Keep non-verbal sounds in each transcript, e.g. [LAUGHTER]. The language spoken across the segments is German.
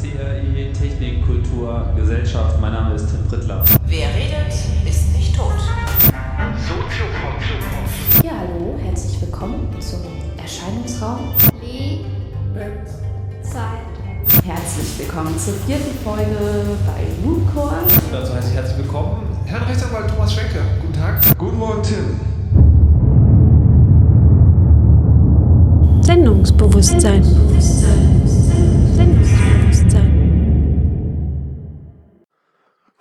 CRI Technik, Kultur, Gesellschaft. Mein Name ist Tim Prittler. Wer redet, ist nicht tot. Ja, hallo, herzlich willkommen zum Erscheinungsraum. Zeit. Herzlich willkommen zur vierten Folge bei Mooncore. Dazu heiße ich herzlich willkommen Herrn Rechtsanwalt Thomas Schwenke. Guten Tag. Guten Morgen, Tim. Sendungsbewusstsein. Sendungsbewusstsein.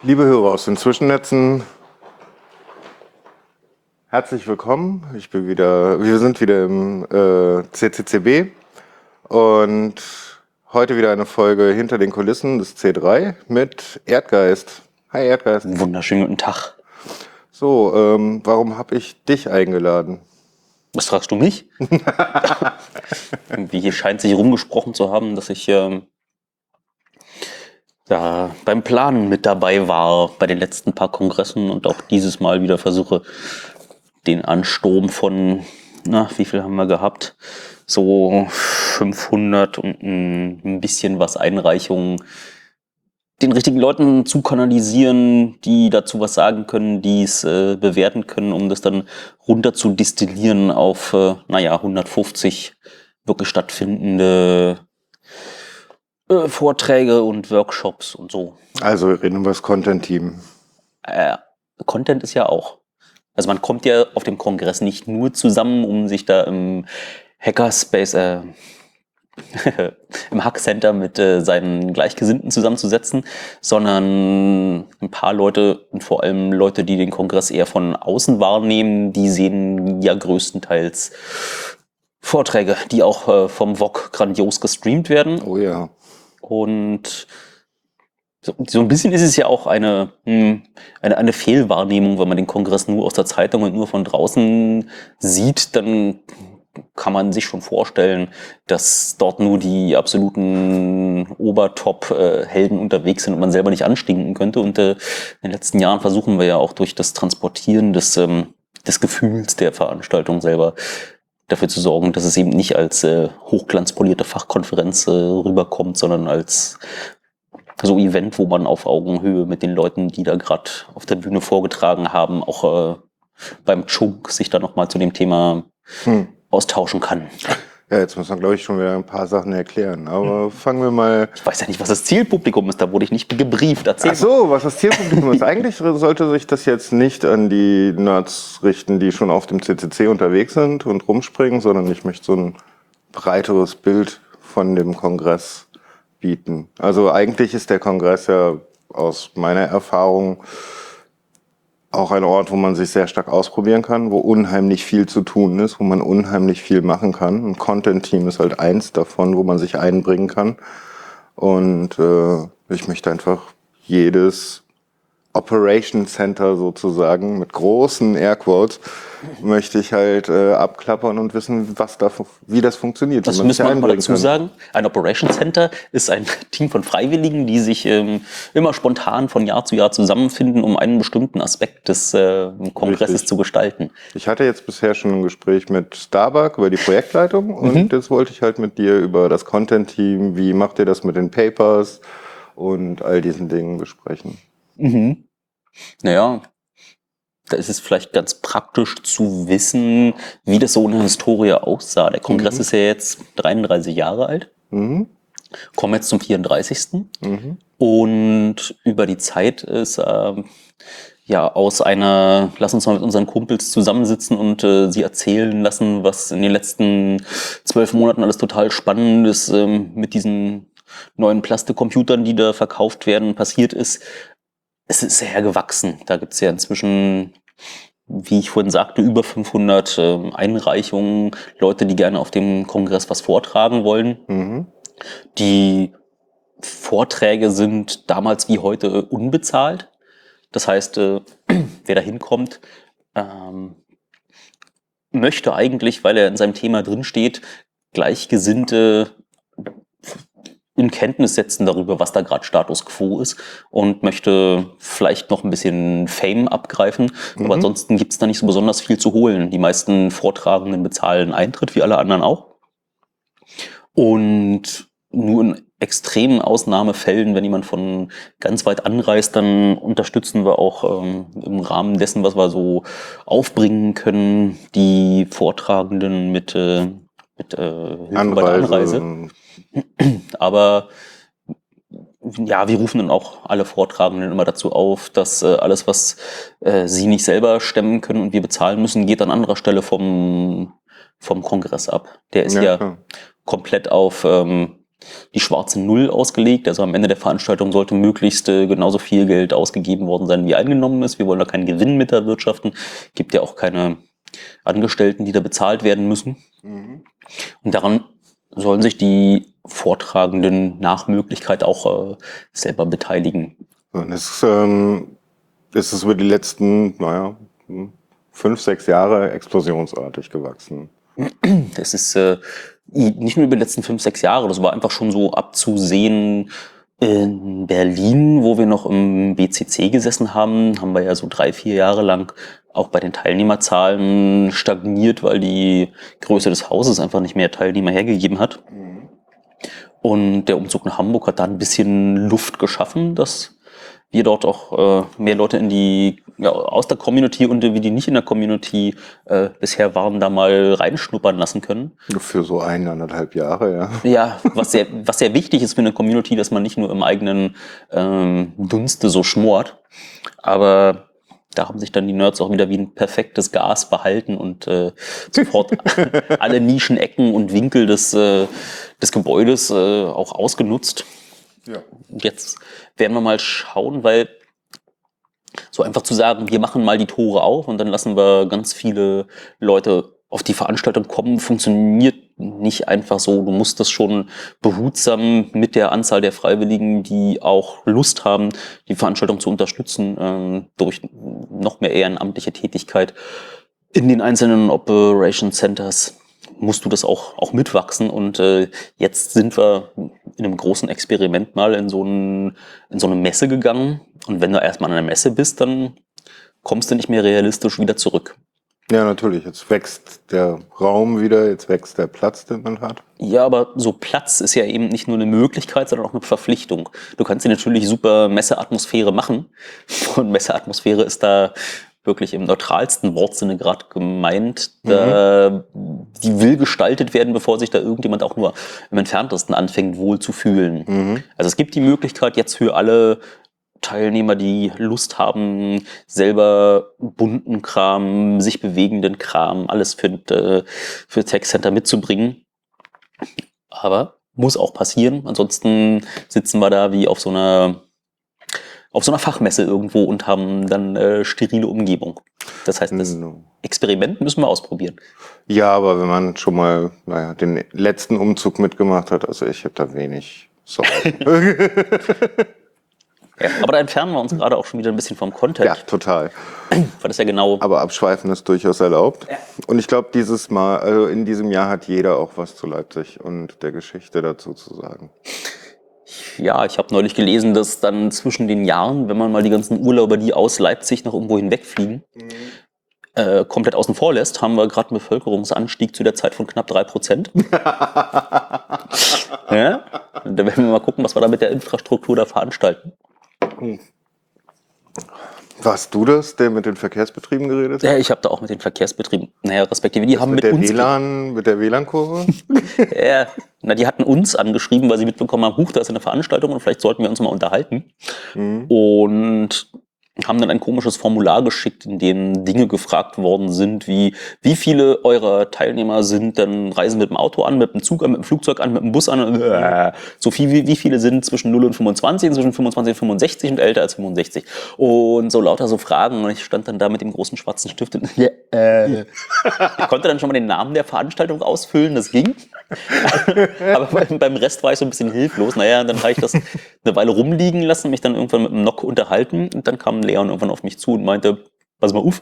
Liebe Hörer aus den Zwischennetzen, herzlich willkommen. Ich bin wieder, wir sind wieder im äh, CCCB und heute wieder eine Folge hinter den Kulissen des C3 mit Erdgeist. Hi Erdgeist. Wunderschönen guten Tag. So, ähm, warum habe ich dich eingeladen? Was fragst du mich? [LAUGHS] Irgendwie hier scheint sich rumgesprochen zu haben, dass ich ähm, ja, beim Planen mit dabei war bei den letzten paar Kongressen und auch dieses Mal wieder versuche, den Ansturm von, na, wie viel haben wir gehabt? So 500 und ein, bisschen was Einreichungen den richtigen Leuten zu kanalisieren, die dazu was sagen können, die es äh, bewerten können, um das dann runter zu destillieren auf, äh, naja, 150 wirklich stattfindende äh, Vorträge und Workshops und so. Also wir reden über das Content-Team. Äh, Content ist ja auch. Also man kommt ja auf dem Kongress nicht nur zusammen, um sich da im Hackerspace, äh, [LAUGHS] im Hackcenter mit äh, seinen Gleichgesinnten zusammenzusetzen, sondern ein paar Leute und vor allem Leute, die den Kongress eher von außen wahrnehmen, die sehen ja größtenteils Vorträge, die auch äh, vom VOG grandios gestreamt werden. Oh ja. Und so, ein bisschen ist es ja auch eine, hm, eine, eine Fehlwahrnehmung, wenn man den Kongress nur aus der Zeitung und nur von draußen sieht, dann kann man sich schon vorstellen, dass dort nur die absoluten Obertop-Helden unterwegs sind und man selber nicht anstinken könnte. Und äh, in den letzten Jahren versuchen wir ja auch durch das Transportieren des, ähm, des Gefühls der Veranstaltung selber dafür zu sorgen, dass es eben nicht als äh, hochglanzpolierte Fachkonferenz äh, rüberkommt, sondern als so Event, wo man auf Augenhöhe mit den Leuten, die da gerade auf der Bühne vorgetragen haben, auch äh, beim Chunk sich da nochmal zu dem Thema Hm. austauschen kann. Ja, jetzt muss man, glaube ich, schon wieder ein paar Sachen erklären. Aber fangen wir mal Ich weiß ja nicht, was das Zielpublikum ist, da wurde ich nicht gebrieft. Erzähl Ach so, was das Zielpublikum ist. [LAUGHS] Eigentlich sollte sich das jetzt nicht an die Nerds richten, die schon auf dem CCC unterwegs sind und rumspringen, sondern ich möchte so ein breiteres Bild von dem Kongress bieten. Also eigentlich ist der Kongress ja aus meiner Erfahrung auch ein Ort, wo man sich sehr stark ausprobieren kann, wo unheimlich viel zu tun ist, wo man unheimlich viel machen kann. Ein Content-Team ist halt eins davon, wo man sich einbringen kann. Und äh, ich möchte einfach jedes Operation Center sozusagen mit großen Airquotes möchte ich halt äh, abklappern und wissen, was da, wie das funktioniert. Das müssen wir mal dazu kann. sagen. Ein Operation Center ist ein [LAUGHS] Team von Freiwilligen, die sich ähm, immer spontan von Jahr zu Jahr zusammenfinden, um einen bestimmten Aspekt des äh, Kongresses Richtig. zu gestalten. Ich hatte jetzt bisher schon ein Gespräch mit Starbuck über die Projektleitung und Mhm. jetzt wollte ich halt mit dir über das Content-Team, wie macht ihr das mit den Papers und all diesen Dingen besprechen. Mhm. Naja, da ist es vielleicht ganz praktisch zu wissen, wie das so in der Historie aussah. Der Kongress Mhm. ist ja jetzt 33 Jahre alt, Mhm. kommen jetzt zum 34. Mhm. Und über die Zeit ist ähm, ja aus einer, lass uns mal mit unseren Kumpels zusammensitzen und äh, sie erzählen lassen, was in den letzten zwölf Monaten alles total spannend ist ähm, mit diesen neuen Plastikcomputern, die da verkauft werden, passiert ist. Es ist sehr gewachsen. Da gibt's ja inzwischen, wie ich vorhin sagte, über 500 ähm, Einreichungen, Leute, die gerne auf dem Kongress was vortragen wollen. Mhm. Die Vorträge sind damals wie heute äh, unbezahlt. Das heißt, äh, [CLEARS THROAT] wer da hinkommt, ähm, möchte eigentlich, weil er in seinem Thema drinsteht, Gleichgesinnte in Kenntnis setzen darüber, was da gerade Status quo ist und möchte vielleicht noch ein bisschen Fame abgreifen. Aber Mhm. ansonsten gibt es da nicht so besonders viel zu holen. Die meisten Vortragenden bezahlen Eintritt, wie alle anderen auch. Und nur in extremen Ausnahmefällen, wenn jemand von ganz weit anreist, dann unterstützen wir auch ähm, im Rahmen dessen, was wir so aufbringen können, die Vortragenden mit, äh, mit äh, Hilfe bei der Anreise. Aber ja, wir rufen dann auch alle Vortragenden immer dazu auf, dass äh, alles, was äh, sie nicht selber stemmen können und wir bezahlen müssen, geht an anderer Stelle vom, vom Kongress ab. Der ist ja, ja komplett auf ähm, die schwarze Null ausgelegt. Also am Ende der Veranstaltung sollte möglichst äh, genauso viel Geld ausgegeben worden sein, wie eingenommen ist. Wir wollen da keinen Gewinn mit erwirtschaften. Gibt ja auch keine Angestellten, die da bezahlt werden müssen. Mhm. Und daran sollen sich die Vortragenden nach Möglichkeit auch äh, selber beteiligen. Und es, ähm, es ist über die letzten, naja, hm, fünf, sechs Jahre explosionsartig gewachsen. Das ist äh, nicht nur über die letzten fünf, sechs Jahre, das war einfach schon so abzusehen. In Berlin, wo wir noch im BCC gesessen haben, haben wir ja so drei, vier Jahre lang auch bei den Teilnehmerzahlen stagniert, weil die Größe des Hauses einfach nicht mehr Teilnehmer hergegeben hat. Und der Umzug nach Hamburg hat da ein bisschen Luft geschaffen, dass wir dort auch äh, mehr Leute in die ja, aus der Community und die, die nicht in der Community äh, bisher waren, da mal reinschnuppern lassen können. Für so eineinhalb Jahre, ja. Ja, was sehr, was sehr wichtig ist für eine Community, dass man nicht nur im eigenen ähm, Dunste so schmort. Aber da haben sich dann die Nerds auch wieder wie ein perfektes Gas behalten und äh, sofort [LAUGHS] alle Nischen, Ecken und Winkel des, äh, des Gebäudes äh, auch ausgenutzt. Ja. Jetzt werden wir mal schauen, weil so einfach zu sagen, wir machen mal die Tore auf und dann lassen wir ganz viele Leute auf die Veranstaltung kommen, funktioniert nicht einfach so. Du musst das schon behutsam mit der Anzahl der Freiwilligen, die auch Lust haben, die Veranstaltung zu unterstützen, ähm, durch noch mehr ehrenamtliche Tätigkeit in den einzelnen Operation Centers musst du das auch, auch mitwachsen. Und äh, jetzt sind wir in einem großen Experiment mal in so, ein, in so eine Messe gegangen. Und wenn du erstmal an einer Messe bist, dann kommst du nicht mehr realistisch wieder zurück. Ja, natürlich. Jetzt wächst der Raum wieder, jetzt wächst der Platz, den man hat. Ja, aber so Platz ist ja eben nicht nur eine Möglichkeit, sondern auch eine Verpflichtung. Du kannst dir natürlich super Messeatmosphäre machen. [LAUGHS] Und Messeatmosphäre ist da wirklich im neutralsten Wortsinne gerade gemeint. Da, Die will gestaltet werden, bevor sich da irgendjemand auch nur im entferntesten anfängt, wohl zu fühlen. Mhm. Also es gibt die Möglichkeit jetzt für alle Teilnehmer, die Lust haben, selber bunten Kram, sich bewegenden Kram, alles für, äh, für Tech Center mitzubringen. Aber muss auch passieren. Ansonsten sitzen wir da wie auf so einer auf so einer Fachmesse irgendwo und haben dann äh, sterile Umgebung. Das heißt, das No. Experiment müssen wir ausprobieren. Ja, aber wenn man schon mal, naja, den letzten Umzug mitgemacht hat, also ich habe da wenig Sorgen. [LAUGHS] [LAUGHS] Ja, aber da entfernen wir uns gerade auch schon wieder ein bisschen vom Content, ja, total. weil das ja genau Aber abschweifen ist durchaus erlaubt. Und ich glaube, dieses Mal, also in diesem Jahr hat jeder auch was zu Leipzig und der Geschichte dazu zu sagen. Ja, ich habe neulich gelesen, dass dann zwischen den Jahren, wenn man mal die ganzen Urlauber, die aus Leipzig noch irgendwo hinwegfliegen, äh, komplett außen vor lässt, haben wir gerade einen Bevölkerungsanstieg zu der Zeit von knapp drei Prozent. [LAUGHS] ja? Da werden wir mal gucken, was wir da mit der Infrastruktur da veranstalten. Warst du das, der mit den Verkehrsbetrieben geredet hat? Ja, ich habe da auch mit den Verkehrsbetrieben, naja, respektive, die haben mit, mit, der uns... WLAN, mit der WLAN-Kurve? [LAUGHS] Ja, na, die hatten uns angeschrieben, weil sie mitbekommen haben, huch, da ist eine Veranstaltung und vielleicht sollten wir uns mal unterhalten. Mhm. Und haben dann ein komisches Formular geschickt, in dem Dinge gefragt worden sind, wie wie viele eurer Teilnehmer sind dann reisen mit dem Auto an, mit dem Zug an, mit dem Flugzeug an, mit dem Bus an, äh, so viel wie, wie viele sind zwischen 0 und 25, zwischen 25 und 65 und älter als 65 und so lauter so Fragen und ich stand dann da mit dem großen schwarzen Stift und äh, ich konnte dann schon mal den Namen der Veranstaltung ausfüllen, das ging. [LAUGHS] Aber beim, beim Rest war ich so ein bisschen hilflos. Naja, dann habe ich das eine Weile rumliegen lassen, mich dann irgendwann mit dem Nock unterhalten und dann kam Leon irgendwann auf mich zu und meinte, pass mal auf,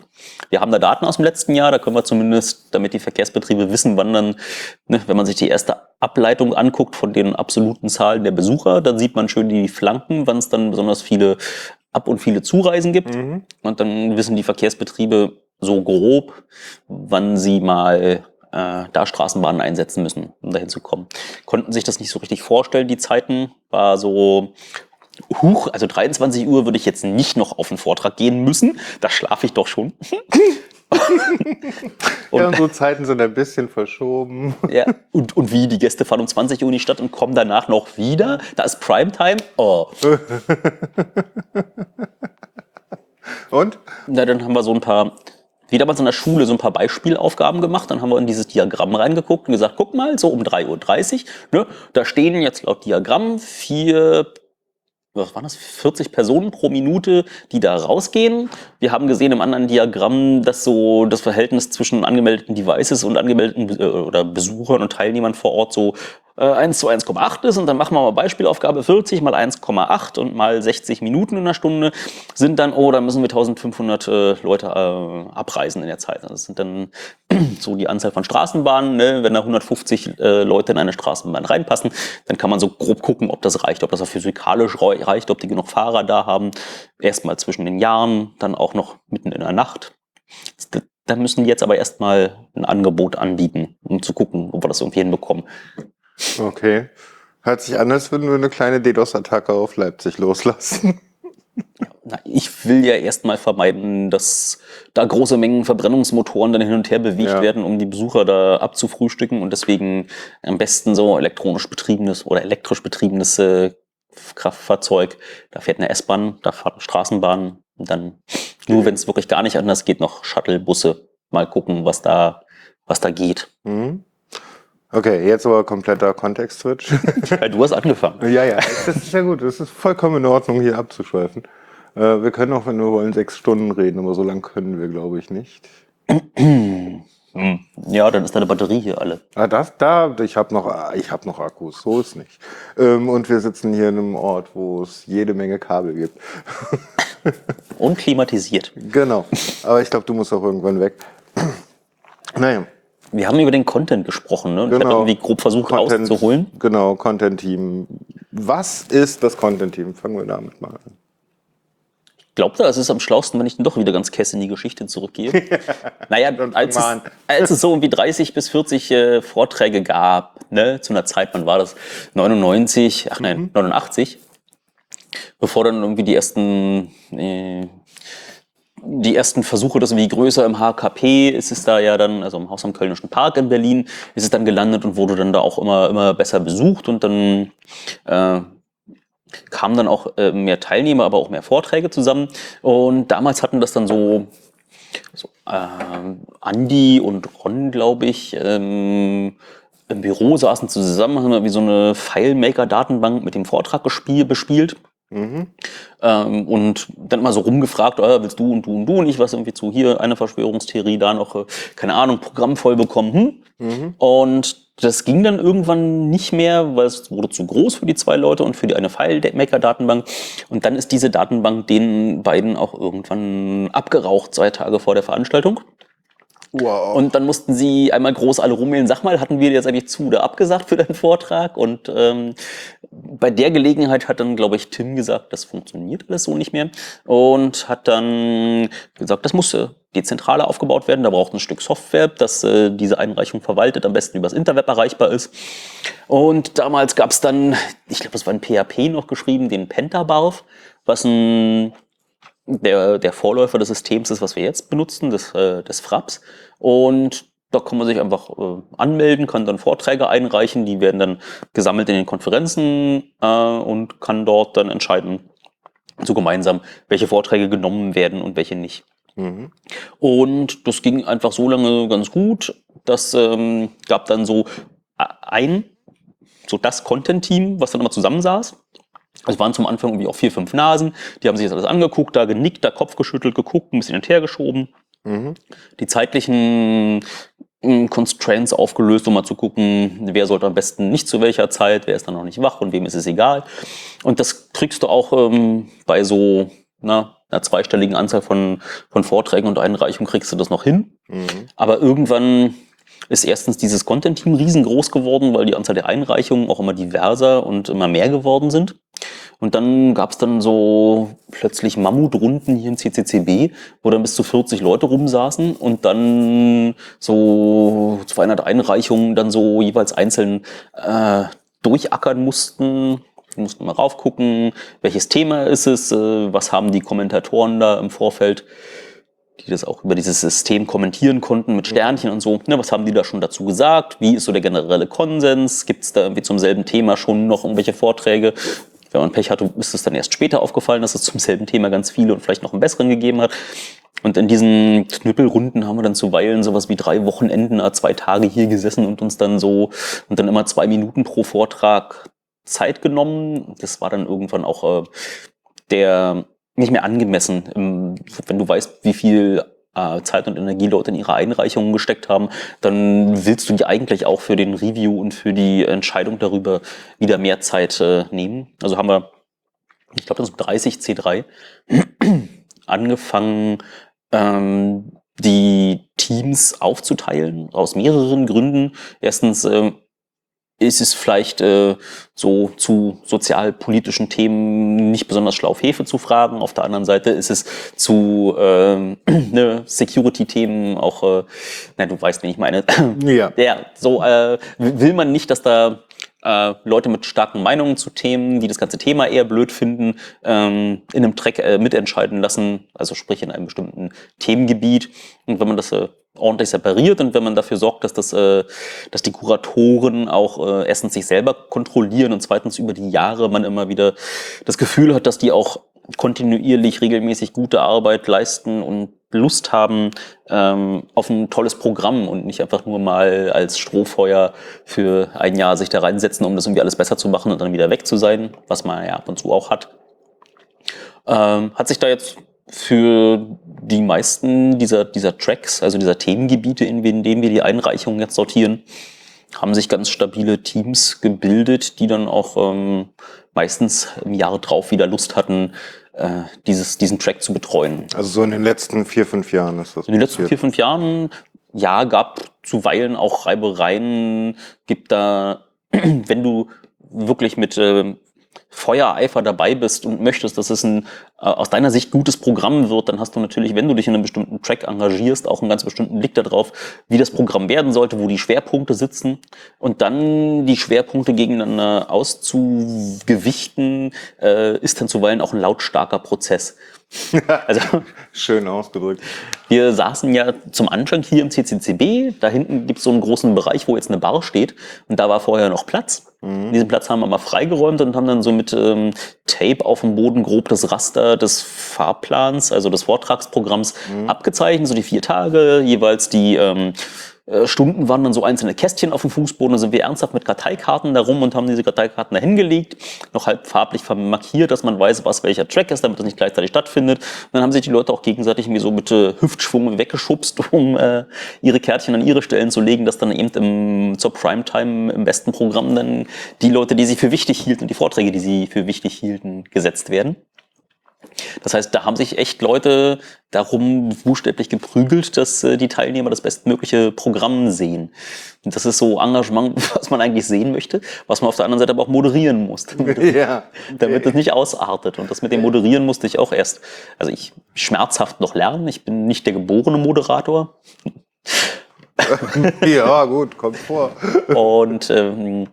wir haben da Daten aus dem letzten Jahr, da können wir zumindest, damit die Verkehrsbetriebe wissen, wann dann, ne, wenn man sich die erste Ableitung anguckt von den absoluten Zahlen der Besucher, dann sieht man schön die Flanken, wann es dann besonders viele Ab- und viele Zureisen gibt. Und dann wissen die Verkehrsbetriebe so grob, wann sie mal äh, da Straßenbahnen einsetzen müssen, um dahin zu kommen. Konnten sich das nicht so richtig vorstellen, die Zeiten. War so, huch, also 23 Uhr würde ich jetzt nicht noch auf den Vortrag gehen müssen. Da schlafe ich doch schon. [LAUGHS] Und ja, unsere Zeiten sind ein bisschen verschoben. Ja, und, und wie, die Gäste fahren um 20 Uhr in die Stadt und kommen danach noch wieder? Da ist Primetime? Oh. [LAUGHS] und? Na, dann haben wir so ein paar, wie damals in der Schule, so ein paar Beispielaufgaben gemacht. Dann haben wir in dieses Diagramm reingeguckt und gesagt, guck mal, so um 3.30 Uhr, ne, da stehen jetzt laut Diagramm vier was waren das, 40 Personen pro Minute, die da rausgehen. Wir haben gesehen im anderen Diagramm, dass so das Verhältnis zwischen angemeldeten Devices und angemeldeten äh, oder Besuchern und Teilnehmern vor Ort so äh, 1 zu 1,8 ist und dann machen wir mal Beispielaufgabe 40 mal 1,8 und mal 60 Minuten in der Stunde sind dann, oh, da müssen wir 1500 äh, Leute äh, abreisen in der Zeit. Das sind dann [CLEARS THROAT] so die Anzahl von Straßenbahnen. Ne? Wenn da 150 äh, Leute in eine Straßenbahn reinpassen, dann kann man so grob gucken, ob das reicht, ob das auch physikalisch reicht, ob die genug Fahrer da haben. Erstmal zwischen den Jahren, dann auch noch mitten in der Nacht. Da müssen die jetzt aber erstmal ein Angebot anbieten, um zu gucken, ob wir das irgendwie hinbekommen. Okay. Hört sich an, als würden wir eine kleine DDoS-Attacke auf Leipzig loslassen. [LAUGHS] Na, ich will ja erstmal vermeiden, dass da große Mengen Verbrennungsmotoren dann hin und her bewegt ja. werden, um die Besucher da abzufrühstücken und deswegen am besten so elektronisch betriebenes oder elektrisch betriebenes äh, Kraftfahrzeug. Da fährt eine S-Bahn, da fährt eine Straßenbahn und dann nur wenn es wirklich gar nicht anders geht, noch Shuttle-Busse. Mal gucken, was da, was da geht. Mhm. Okay, jetzt aber kompletter Kontext-Switch. [LAUGHS] du hast angefangen. Ja, ja, das ist ja gut. Das ist vollkommen in Ordnung, hier abzuschweifen. Äh, wir können auch, wenn wir wollen, sechs Stunden reden, aber so lange können wir, glaube ich, nicht. [CLEARS THROAT] Ja, dann ist deine Batterie hier alle. Ah, das, da, ich habe noch, ich habe noch Akkus, so ist nicht. Ähm, und wir sitzen hier in einem Ort, wo es jede Menge Kabel gibt. [LAUGHS] Und klimatisiert. Genau. Aber ich glaube, du musst auch irgendwann weg. [CLEARS THROAT] naja. Wir haben über den Content gesprochen, ne? Und genau. Ich habe irgendwie grob versucht Content, auszuholen. Genau, Content Team. Was ist das Content Team? Fangen wir damit mal an. Ich glaube, es ist am schlausten, wenn ich dann doch wieder ganz kess in die Geschichte zurückgehe. [LAUGHS] naja, als es, als es so irgendwie 30 bis 40 äh, Vorträge gab, ne, zu einer Zeit, wann war das? 99, ach nein, mhm. 89. Bevor dann irgendwie die ersten äh, die ersten Versuche, das irgendwie größer im HKP ist es da ja dann, also im Haus am Kölnischen Park in Berlin, ist es dann gelandet und wurde dann da auch immer, immer besser besucht und dann äh, kamen dann auch äh, mehr Teilnehmer, aber auch mehr Vorträge zusammen. Und damals hatten das dann so, so äh, Andi und Ron, glaube ich, ähm, im Büro saßen zusammen, haben wie so eine FileMaker-Datenbank mit dem Vortrag bespielt. Mhm. Ähm, und dann mal so rumgefragt, oh, willst du und du und du und ich was irgendwie zu hier eine Verschwörungstheorie, da noch, äh, keine Ahnung, Programm voll bekommen. Hm? Mhm. Und das ging dann irgendwann nicht mehr, weil es wurde zu groß für die zwei Leute und für die eine FileMaker-Datenbank. Und dann ist diese Datenbank den beiden auch irgendwann abgeraucht, zwei Tage vor der Veranstaltung. Wow. Und dann mussten sie einmal groß alle rummelden, sag mal, hatten wir jetzt eigentlich zu oder abgesagt für deinen Vortrag? Und ähm, bei der Gelegenheit hat dann, glaube ich, Tim gesagt, das funktioniert alles so nicht mehr. Und hat dann gesagt, das musste dezentraler aufgebaut werden. Da braucht ein Stück Software, das äh, diese Einreichung verwaltet, am besten übers Interweb erreichbar ist. Und damals gab es dann, ich glaube, es war ein PHP noch geschrieben, den Pentabarf, was ein der, der Vorläufer des Systems ist, was wir jetzt benutzen, des, äh, des Fraps. Und da kann man sich einfach äh, anmelden, kann dann Vorträge einreichen, die werden dann gesammelt in den Konferenzen äh, und kann dort dann entscheiden, so gemeinsam, welche Vorträge genommen werden und welche nicht. Mhm. Und das ging einfach so lange ganz gut. Das ähm, gab dann so ein, so das Content-Team, was dann immer zusammensaß. Es waren zum Anfang irgendwie auch vier, fünf Nasen. Die haben sich das alles angeguckt, da genickt, da Kopf geschüttelt, geguckt, ein bisschen hin und her geschoben. Mhm. Die zeitlichen hm, Constraints aufgelöst, um mal zu gucken, wer sollte am besten nicht zu welcher Zeit, wer ist dann noch nicht wach und wem ist es egal. Und das kriegst du auch ähm, bei so na, einer zweistelligen Anzahl von, von Vorträgen und Einreichungen kriegst du das noch hin. Mhm. Aber irgendwann ist erstens dieses Content-Team riesengroß geworden, weil die Anzahl der Einreichungen auch immer diverser und immer mehr geworden sind. Und dann gab es dann so plötzlich Mammutrunden hier im CCCB, wo dann bis zu 40 Leute rumsaßen und dann so 200 Einreichungen dann so jeweils einzeln äh, durchackern mussten. Wir mussten mal raufgucken, welches Thema ist es, äh, was haben die Kommentatoren da im Vorfeld die das auch über dieses System kommentieren konnten mit Sternchen und so. Ne, was haben die da schon dazu gesagt? Wie ist so der generelle Konsens? Gibt es da irgendwie zum selben Thema schon noch irgendwelche Vorträge? Wenn man Pech hatte, ist es dann erst später aufgefallen, dass es zum selben Thema ganz viele und vielleicht noch einen besseren gegeben hat. Und in diesen Knüppelrunden haben wir dann zuweilen sowas wie drei Wochenenden, äh, zwei Tage hier gesessen und uns dann so und dann immer zwei Minuten pro Vortrag Zeit genommen. Das war dann irgendwann auch äh, der nicht mehr angemessen. Ähm, Wenn du weißt, wie viel äh, Zeit und Energie Leute in ihre Einreichungen gesteckt haben, dann willst du die eigentlich auch für den Review und für die Entscheidung darüber wieder mehr Zeit äh, nehmen. Also haben wir, ich glaube, das ist 30 C3 [CLEARS THROAT] angefangen, ähm, die Teams aufzuteilen aus mehreren Gründen. Erstens ähm, ist es vielleicht äh, so zu sozialpolitischen Themen nicht besonders schlau, Hefe zu fragen. Auf der anderen Seite ist es zu ähm, [CLEARS THROAT] ne, Security-Themen auch, äh, na, du weißt, wen ich meine. [CLEARS THROAT] Ja. Ja, so äh, will man nicht, dass da äh, Leute mit starken Meinungen zu Themen, die das ganze Thema eher blöd finden, ähm, in einem Track äh, mitentscheiden lassen, also sprich in einem bestimmten Themengebiet. Und wenn man das äh, ordentlich separiert und wenn man dafür sorgt, dass das, äh, dass die Kuratoren auch äh, erstens sich selber kontrollieren und zweitens über die Jahre man immer wieder das Gefühl hat, dass die auch kontinuierlich regelmäßig gute Arbeit leisten und Lust haben ähm, auf ein tolles Programm und nicht einfach nur mal als Strohfeuer für ein Jahr sich da reinsetzen, um das irgendwie alles besser zu machen und dann wieder weg zu sein, was man ja ab und zu auch hat. Ähm, hat sich da jetzt für die meisten dieser, dieser Tracks, also dieser Themengebiete, in denen wir die Einreichungen jetzt sortieren, haben sich ganz stabile Teams gebildet, die dann auch ähm, meistens im Jahr drauf wieder Lust hatten, äh, dieses, diesen Track zu betreuen. Also so in den letzten vier, fünf Jahren ist das In den letzten passiert. vier, fünf Jahren, ja, gab zuweilen auch Reibereien, gibt da, [CLEARS THROAT] wenn du wirklich mit äh, Feuereifer dabei bist und möchtest, dass es ein äh, aus deiner Sicht gutes Programm wird, dann hast du natürlich, wenn du dich in einem bestimmten Track engagierst, auch einen ganz bestimmten Blick darauf, wie das Programm werden sollte, wo die Schwerpunkte sitzen und dann die Schwerpunkte gegeneinander auszugewichten, äh, ist dann zuweilen auch ein lautstarker Prozess. [LAUGHS] Also Schön ausgedrückt. wir saßen ja zum Anfang hier im CCCB. Da hinten gibt es so einen großen Bereich, wo jetzt eine Bar steht. Und da war vorher noch Platz. Diesen Platz haben wir mal freigeräumt und haben dann so mit ähm, Tape auf dem Boden grob das Raster des Fahrplans, also des Vortragsprogramms, abgezeichnet. So die vier Tage, jeweils die ähm, äh, Stunden waren dann so einzelne Kästchen auf dem Fußboden. Da sind wir ernsthaft mit Karteikarten da rum und haben diese Karteikarten da hingelegt, noch halb farblich markiert, dass man weiß, was welcher Track ist, damit das nicht gleichzeitig stattfindet. Und dann haben sich die Leute auch gegenseitig irgendwie so mit äh, Hüftschwung weggeschubst, [LAUGHS] um äh, ihre Kärtchen an ihre Stellen zu legen, dass dann eben im, zur Primetime im besten Programm dann die Leute, die sie für wichtig hielten und die Vorträge, die sie für wichtig hielten, gesetzt werden. Das heißt, da haben sich echt Leute darum buchstäblich geprügelt, dass äh, die Teilnehmer das bestmögliche Programm sehen. Und das ist so Engagement, [LAUGHS] was man eigentlich sehen möchte, was man auf der anderen Seite aber auch moderieren muss, [LAUGHS] damit, [LAUGHS] Ja. damit das nicht ausartet. Und das mit dem Moderieren musste ich auch erst, also ich schmerzhaft noch lernen. Ich bin nicht der geborene Moderator. ja, gut, kommt vor. Und ähm,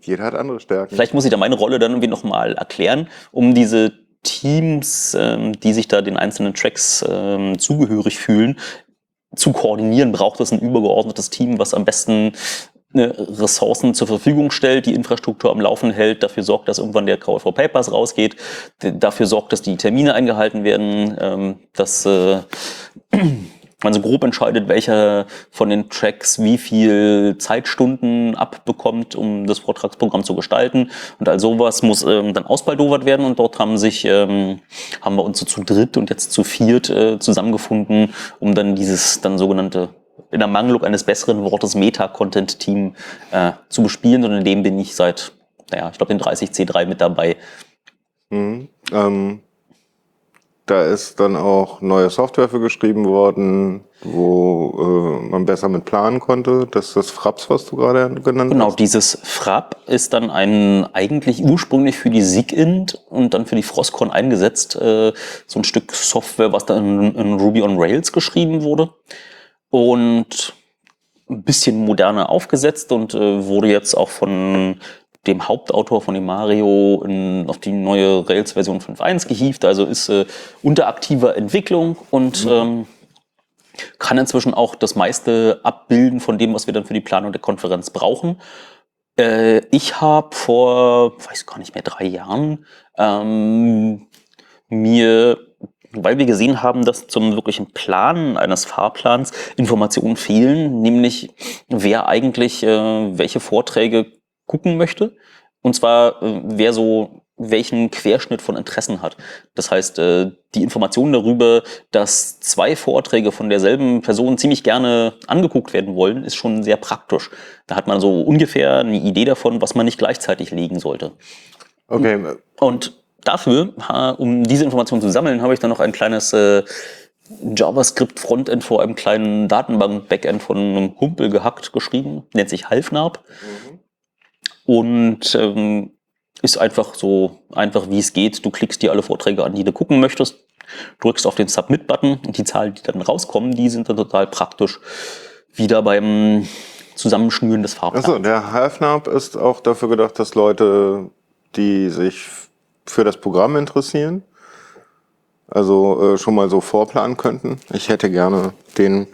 Jeder hat andere Stärken. Vielleicht muss ich da meine Rolle dann irgendwie nochmal erklären, um diese Teams, ähm, die sich da den einzelnen Tracks ähm, zugehörig fühlen, zu koordinieren, braucht es ein übergeordnetes Team, was am besten ne, Ressourcen zur Verfügung stellt, die Infrastruktur am Laufen hält, dafür sorgt, dass irgendwann der Call for Papers rausgeht, dafür sorgt, dass die Termine eingehalten werden, ähm, dass äh, man so grob entscheidet, welcher von den Tracks wie viel Zeitstunden abbekommt, um das Vortragsprogramm zu gestalten. Und all sowas muss ähm, dann ausbaldowert werden. Und dort haben sich, ähm, haben wir uns so zu dritt und jetzt zu viert äh, zusammengefunden, um dann dieses dann sogenannte in Ermangelung eines besseren Wortes Meta-Content-Team äh, zu bespielen. Und in dem bin ich seit, naja, ich glaube, den 30C3 mit dabei. Mhm. Ähm, da ist dann auch neue Software für geschrieben worden, wo äh, man besser mit planen konnte. Das ist das Fraps, was du gerade genannt Genau, hast. dieses Frap ist dann ein eigentlich ursprünglich für die SIGINT und dann für die Frostcon eingesetzt, äh, so ein Stück Software, was dann in, in Ruby on Rails geschrieben wurde und ein bisschen moderner aufgesetzt und äh, wurde jetzt auch von dem Hauptautor von dem Mario in, auf die neue Rails-Version 5.1 gehievt, also ist äh, unter aktiver Entwicklung und ähm, kann inzwischen auch das meiste abbilden von dem, was wir dann für die Planung der Konferenz brauchen. Äh, ich habe vor, weiß gar nicht mehr, drei Jahren ähm, mir, weil wir gesehen haben, dass zum wirklichen Planen eines Fahrplans Informationen fehlen, nämlich wer eigentlich äh, welche Vorträge gucken möchte. Und zwar, äh, wer so welchen Querschnitt von Interessen hat. Das heißt, äh, die Informationen darüber, dass zwei Vorträge von derselben Person ziemlich gerne angeguckt werden wollen, ist schon sehr praktisch. Da hat man so ungefähr eine Idee davon, was man nicht gleichzeitig legen sollte. Okay, Und dafür, um diese Informationen zu sammeln, habe ich dann noch ein kleines äh, JavaScript-Frontend vor einem kleinen Datenbank-Backend von einem Kumpel gehackt geschrieben, nennt sich Halfnarb. Und ähm, ist einfach so einfach, wie es geht. Du klickst dir alle Vorträge an, die du gucken möchtest, drückst auf den Submit-Button und die Zahlen, die dann rauskommen, die sind dann total praktisch wieder beim Zusammenschnüren des Fahrplans. Achso, der HalfNAB ist auch dafür gedacht, dass Leute, die sich für das Programm interessieren, also äh, schon mal so vorplanen könnten. Ich hätte gerne den,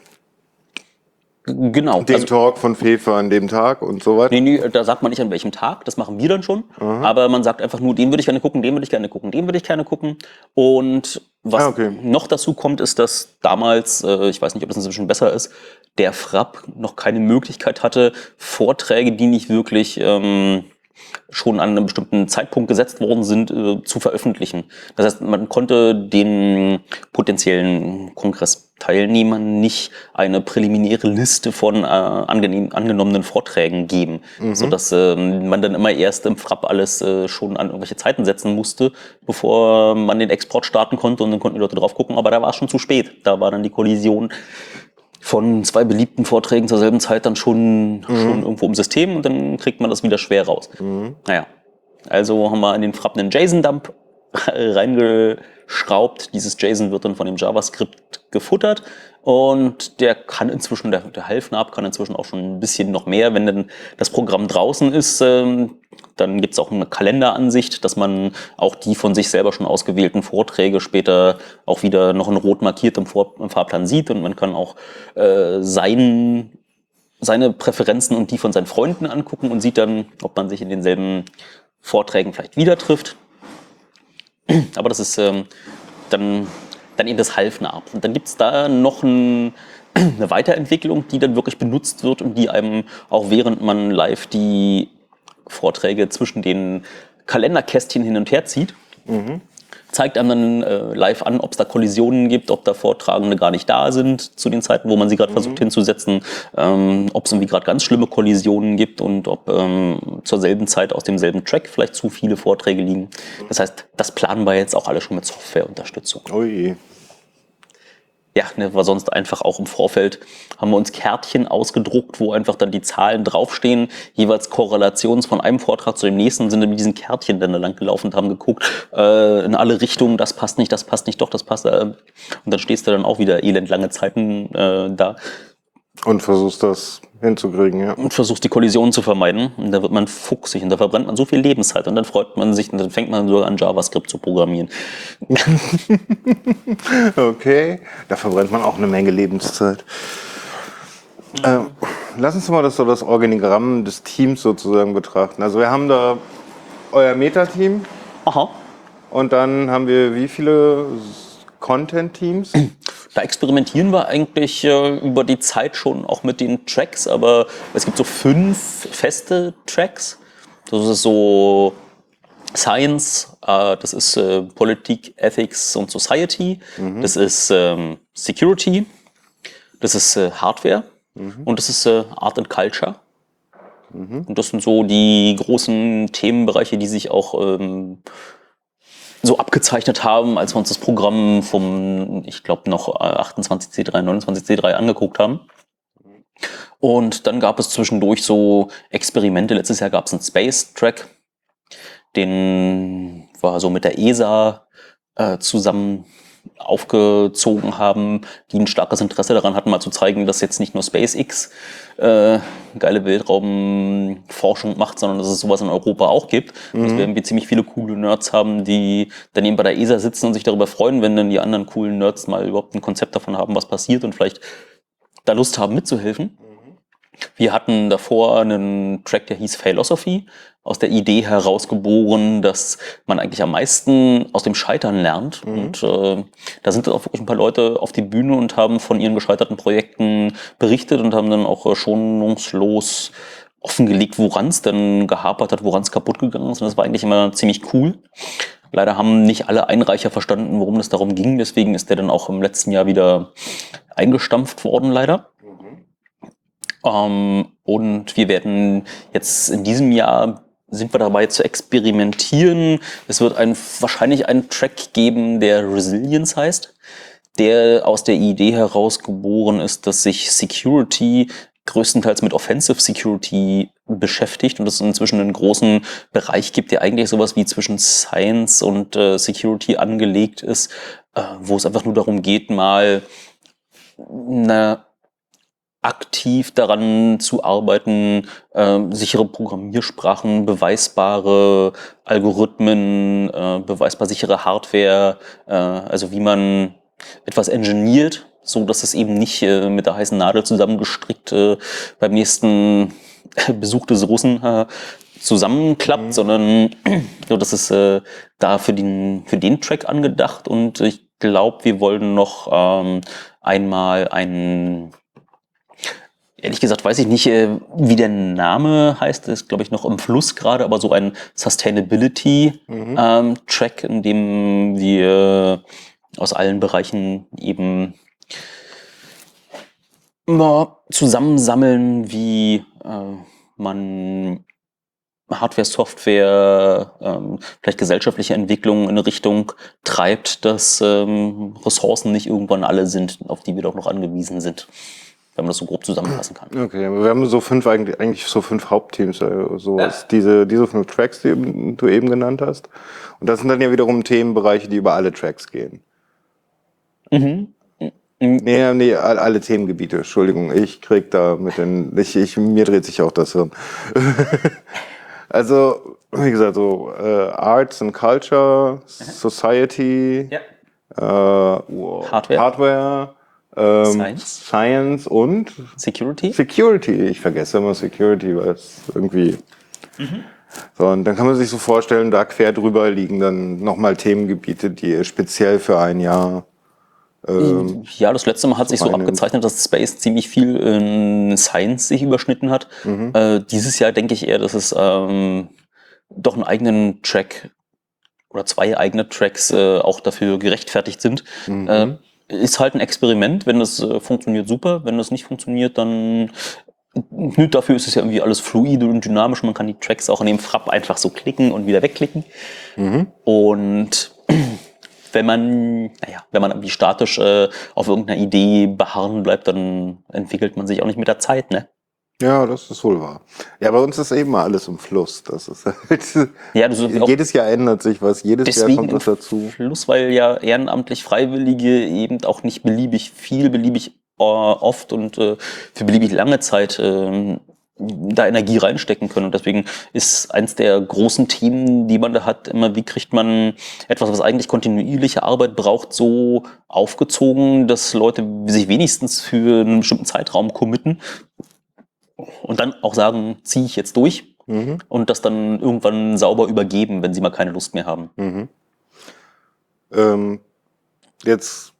Genau. den also- Talk von Fefe an dem Tag und so weiter. Nee, nee, da sagt man nicht an welchem Tag, das machen wir dann schon. Aber man sagt einfach nur, den würde ich gerne gucken, den würde ich gerne gucken, den würde ich gerne gucken. Und was Ah, okay. noch dazu kommt, ist, dass damals, äh, ich weiß nicht, ob das inzwischen besser ist, der Frapp noch keine Möglichkeit hatte, Vorträge, die nicht wirklich ähm, schon an einem bestimmten Zeitpunkt gesetzt worden sind, äh, zu veröffentlichen. Das heißt, man konnte den potenziellen Kongressteilnehmern nicht eine präliminäre Liste von äh, angenehm, angenommenen Vorträgen geben, sodass ähm, man dann immer erst im Frapp alles äh, schon an irgendwelche Zeiten setzen musste, bevor man den Export starten konnte und dann konnten die Leute drauf gucken, aber da war es schon zu spät. Da war dann die Kollision von zwei beliebten Vorträgen zur selben Zeit dann schon, schon irgendwo im System und dann kriegt man das wieder schwer raus. Naja, also haben wir in den Frapp einen JSON-Dump [LAUGHS] reingeschraubt. Dieses JSON wird dann von dem JavaScript gefuttert und der kann inzwischen, der, der Halfnab kann inzwischen auch schon ein bisschen noch mehr. Wenn dann das Programm draußen ist, ähm, dann gibt es auch eine Kalenderansicht, dass man auch die von sich selber schon ausgewählten Vorträge später auch wieder noch in rot markiert im, Vor im Fahrplan sieht und man kann auch äh, sein, seine Präferenzen und die von seinen Freunden angucken und sieht dann, ob man sich in denselben Vorträgen vielleicht wieder trifft. Aber das ist ähm, dann, dann eben das Halfnab. Und dann gibt es da noch ein, [CLEARS THROAT] eine Weiterentwicklung, die dann wirklich benutzt wird und die einem auch während man live die Vorträge zwischen den Kalenderkästchen hin und her zieht, zeigt einem dann äh, live an, ob es da Kollisionen gibt, ob da Vortragende gar nicht da sind zu den Zeiten, wo man sie gerade versucht hinzusetzen, ähm, ob es irgendwie gerade ganz schlimme Kollisionen gibt und ob ähm, zur selben Zeit aus demselben Track vielleicht zu viele Vorträge liegen. Das heißt, das planen wir jetzt auch alle schon mit Softwareunterstützung. Ui. Ja, ne, war sonst einfach auch im Vorfeld haben wir uns Kärtchen ausgedruckt, wo einfach dann die Zahlen draufstehen, jeweils Korrelations von einem Vortrag zu dem nächsten, sind dann mit diesen Kärtchen dann da lang gelaufen und haben geguckt, äh, in alle Richtungen, das passt nicht, das passt nicht, doch, das passt. Äh, und dann stehst du dann auch wieder elendlange Zeiten äh, da Und versuchst das hinzukriegen, ja. und versuchst die Kollisionen zu vermeiden. Und da wird man fuchsig und da verbrennt man so viel Lebenszeit und dann freut man sich und dann fängt man sogar an JavaScript zu programmieren. [LAUGHS] Okay, da verbrennt man auch eine Menge Lebenszeit. Ähm, lass uns mal das, so das Organigramm des Teams sozusagen betrachten. Also wir haben da euer Meta-Team Aha. und dann haben wir wie viele Content-Teams? [CLEARS THROAT] Da experimentieren wir eigentlich äh, über die Zeit schon auch mit den Tracks, aber es gibt so fünf feste Tracks. Das ist so Science, äh, das ist äh, Politik, Ethics und Society, das ist ähm, Security, das ist äh, Hardware und das ist äh, Art and Culture. Und das sind so die großen Themenbereiche, die sich auch ähm, so abgezeichnet haben, als wir uns das Programm vom, ich glaube, noch 28C3, 29C3 angeguckt haben. Und dann gab es zwischendurch so Experimente. Letztes Jahr gab es einen Space Track, den war so mit der ESA äh, zusammen aufgezogen haben, die ein starkes Interesse daran hatten, mal zu zeigen, dass jetzt nicht nur SpaceX äh, geile Weltraumforschung macht, sondern dass es sowas in Europa auch gibt. Mhm. Dass wir irgendwie ziemlich viele coole Nerds haben, die dann eben bei der ESA sitzen und sich darüber freuen, wenn dann die anderen coolen Nerds mal überhaupt ein Konzept davon haben, was passiert und vielleicht da Lust haben mitzuhelfen. Wir hatten davor einen Track, der hieß Philosophy, aus der Idee herausgeboren, dass man eigentlich am meisten aus dem Scheitern lernt. Mhm. Und äh, da sind auch wirklich ein paar Leute auf die Bühne und haben von ihren gescheiterten Projekten berichtet und haben dann auch äh, schonungslos offengelegt, woran es denn gehapert hat, woran es kaputt gegangen ist. Und das war eigentlich immer ziemlich cool. Leider haben nicht alle Einreicher verstanden, worum es darum ging. Deswegen ist der dann auch im letzten Jahr wieder eingestampft worden, leider. Ähm, und wir werden jetzt in diesem Jahr sind wir dabei zu experimentieren. Es wird ein, wahrscheinlich einen Track geben, der Resilience heißt, der aus der Idee heraus geboren ist, dass sich Security größtenteils mit Offensive Security beschäftigt und es inzwischen einen großen Bereich gibt, der eigentlich sowas wie zwischen Science und äh, Security angelegt ist, äh, wo es einfach nur darum geht, mal eine aktiv daran zu arbeiten, äh, sichere Programmiersprachen, beweisbare Algorithmen, äh, beweisbar sichere Hardware, äh, also wie man etwas engineert, so dass es eben nicht äh, mit der heißen Nadel zusammengestrickt äh, beim nächsten [LAUGHS] Besuch des Russen äh, zusammenklappt, mhm. sondern [CLEARS THROAT] so, das ist äh, da für den, für den Track angedacht und ich glaube, wir wollen noch ähm, einmal einen Ehrlich gesagt weiß ich nicht, äh, wie der Name heißt. Das ist, glaube ich, noch im Fluss gerade, aber so ein Sustainability-Track, mhm. ähm, in dem wir aus allen Bereichen eben mal zusammensammeln, wie äh, man Hardware, Software, ähm, vielleicht gesellschaftliche Entwicklung in eine Richtung treibt, dass ähm, Ressourcen nicht irgendwann alle sind, auf die wir doch noch angewiesen sind wenn man das so grob zusammenfassen kann. Okay, wir haben so fünf eigentlich, eigentlich so fünf Hauptteams, also so ja. diese, diese fünf Tracks, die du eben genannt hast. Und das sind dann ja wiederum Themenbereiche, die über alle Tracks gehen. Mhm. Nee, nee, alle Themengebiete, Entschuldigung, ich krieg da mit den, ich, ich, mir dreht sich auch das Hirn. [LAUGHS] also, wie gesagt, so äh, Arts and Culture, Society, ja. äh, Hardware. Hardware ähm, Science. Science und Security. Security. Ich vergesse immer Security, weil es irgendwie. Mhm. So, und dann kann man sich so vorstellen, da quer drüber liegen dann nochmal Themengebiete, die speziell für ein Jahr. Ähm, ja, das letzte Mal hat sich so abgezeichnet, dass Space ziemlich viel in Science sich überschnitten hat. Mhm. Äh, dieses Jahr denke ich eher, dass es ähm, doch einen eigenen Track oder zwei eigene Tracks äh, auch dafür gerechtfertigt sind. Mhm. Äh, ist halt ein Experiment. Wenn das äh, funktioniert, super. Wenn das nicht funktioniert, dann nö, dafür ist es ja irgendwie alles fluide und dynamisch. Man kann die Tracks auch in dem Frapp einfach so klicken und wieder wegklicken. Mhm. Und [CLEARS THROAT] wenn man, naja, wenn man irgendwie statisch äh, auf irgendeiner Idee beharren bleibt, dann entwickelt man sich auch nicht mit der Zeit, ne? Ja, das ist wohl wahr. Ja, bei uns ist eben mal alles im Fluss. Das ist halt [LAUGHS] ja, das [LAUGHS] jedes Jahr ändert sich was, jedes Jahr kommt was dazu. Fluss, weil ja ehrenamtlich Freiwillige eben auch nicht beliebig viel, beliebig äh, oft und äh, für beliebig lange Zeit äh, da Energie reinstecken können. Und deswegen ist eins der großen Themen, die man da hat, immer, wie kriegt man etwas, was eigentlich kontinuierliche Arbeit braucht, so aufgezogen, dass Leute sich wenigstens für einen bestimmten Zeitraum committen und dann auch sagen, ziehe ich jetzt durch mhm. und das dann irgendwann sauber übergeben, wenn sie mal keine Lust mehr haben. Mhm. Ähm, jetzt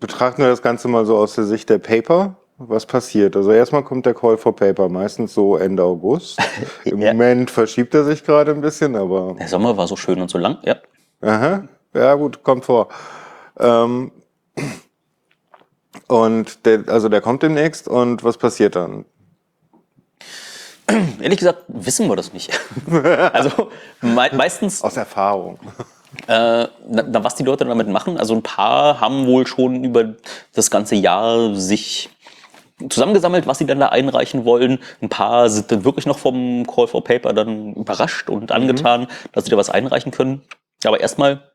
betrachten wir das Ganze mal so aus der Sicht der Paper. Was passiert? Also erstmal kommt der Call for Paper, meistens so Ende August. [LAUGHS] Im ja. Moment verschiebt er sich gerade ein bisschen, aber. Der Sommer war so schön und so lang, ja. Aha, ja gut, kommt vor. Ähm, und der, also der kommt demnächst und was passiert dann? Ehrlich gesagt wissen wir das nicht. [LAUGHS] also me meistens. Aus Erfahrung. Äh, na, na, was die Leute damit machen, also ein paar haben wohl schon über das ganze Jahr sich zusammengesammelt, was sie dann da einreichen wollen. Ein paar sind dann wirklich noch vom Call for Paper dann überrascht und angetan, dass sie da was einreichen können. Aber erstmal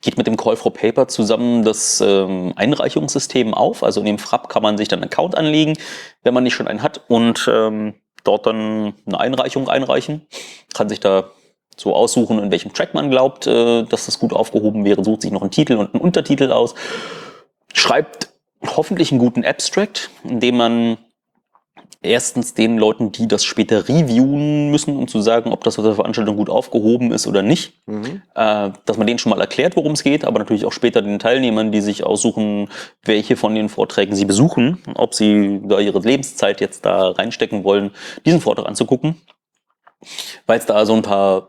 geht mit dem Call for Paper zusammen das ähm, Einreichungssystem auf. Also in dem Frapp kann man sich dann einen Account anlegen, wenn man nicht schon einen hat und ähm, dort dann eine Einreichung einreichen. Kann sich da so aussuchen, in welchem Track man glaubt, äh, dass das gut aufgehoben wäre, sucht sich noch einen Titel und einen Untertitel aus, schreibt hoffentlich einen guten Abstract, in dem man erstens den Leuten, die das später reviewen müssen, um zu sagen, ob das auf der Veranstaltung gut aufgehoben ist oder nicht, Mhm. äh, dass man denen schon mal erklärt, worum es geht, aber natürlich auch später den Teilnehmern, die sich aussuchen, welche von den Vorträgen sie besuchen, ob sie da ihre Lebenszeit jetzt da reinstecken wollen, diesen Vortrag anzugucken, weil es da so ein paar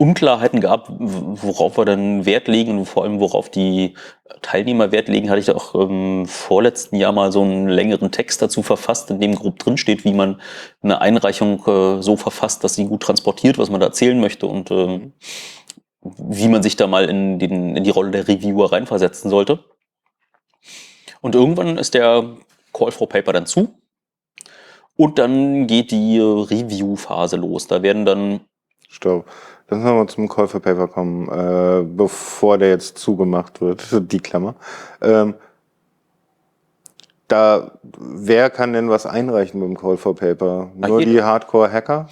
Unklarheiten gab, worauf wir dann Wert legen und vor allem worauf die Teilnehmer Wert legen, hatte ich da auch im vorletzten Jahr mal so einen längeren Text dazu verfasst, in dem grob drin steht, wie man eine Einreichung äh, so verfasst, dass sie gut transportiert, was man da erzählen möchte und ähm, wie man sich da mal in, den, in die Rolle der Reviewer reinversetzen sollte. Und irgendwann ist der Call for Paper dann zu und dann geht die äh, Review-Phase los. Da werden dann Stopp. Lass uns mal zum Call for Paper kommen, äh, bevor der jetzt zugemacht wird, [LAUGHS] die Klammer. Ähm, da, wer kann denn was einreichen beim Call for Paper? Ah, Nur jeder. die Hardcore-Hacker?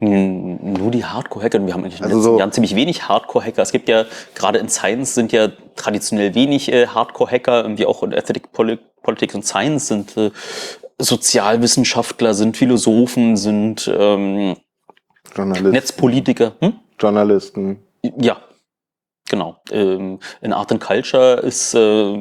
Nur die Hardcore-Hacker. Und Wir haben eigentlich in den Also letzten so- Jahren ziemlich wenig Hardcore-Hacker. Es gibt ja, gerade in Science sind ja traditionell wenig äh, Hardcore-Hacker. Irgendwie auch in Aesthetic Poli Politics und Science sind äh, Sozialwissenschaftler, sind Philosophen, sind ähm, Journalisten. Netzpolitiker. Hm? Journalisten. Ja, genau. Ähm, in Art and Culture ist äh,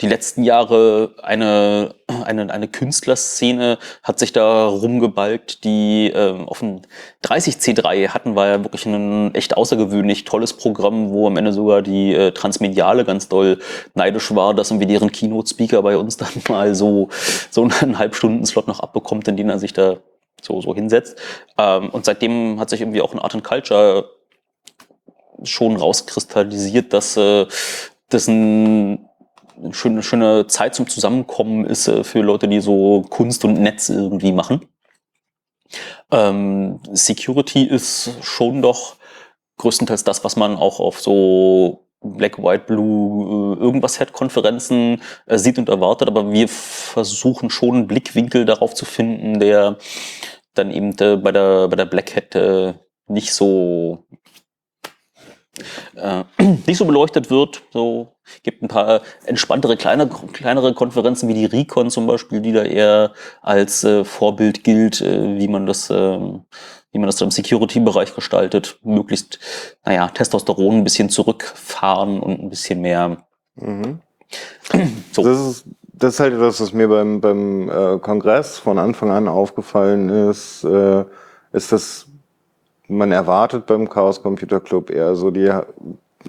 die letzten Jahre eine, eine, eine Künstlerszene hat sich da rumgebalgt, die ähm, auf dem 30C3 hatten wir ja wirklich ein echt außergewöhnlich tolles Programm, wo am Ende sogar die äh, Transmediale ganz doll neidisch war, dass irgendwie deren Keynote-Speaker bei uns [LAUGHS] dann mal so, so einen Halbstunden-Slot noch abbekommt, in den er sich da so, so hinsetzt. Ähm, und seitdem hat sich irgendwie auch in Art and Culture schon rauskristallisiert, dass äh, das ein eine schöne, schöne Zeit zum Zusammenkommen ist äh, für Leute, die so Kunst und Netz irgendwie machen. Ähm, Security ist schon doch größtenteils das, was man auch auf so Black, White, Blue, äh, irgendwas Head-Konferenzen äh, sieht und erwartet, aber wir versuchen schon einen Blickwinkel darauf zu finden, der dann eben äh, bei der, bei der Black Hat äh, nicht so äh, [CLEARS THROAT] nicht so beleuchtet wird. So gibt ein paar entspanntere, kleine, kleinere Konferenzen wie die Recon zum Beispiel, die da eher als äh, Vorbild gilt, wie man das, ähm, wie man das dann im Security-Bereich gestaltet. Möglichst, naja, Testosteron ein bisschen zurückfahren und ein bisschen mehr Mhm. [CLEARS THROAT] so. Das ist, das ist halt das, was mir beim, beim äh, Kongress von Anfang an aufgefallen ist, äh, ist, dass man erwartet beim Chaos Computer Club eher so die,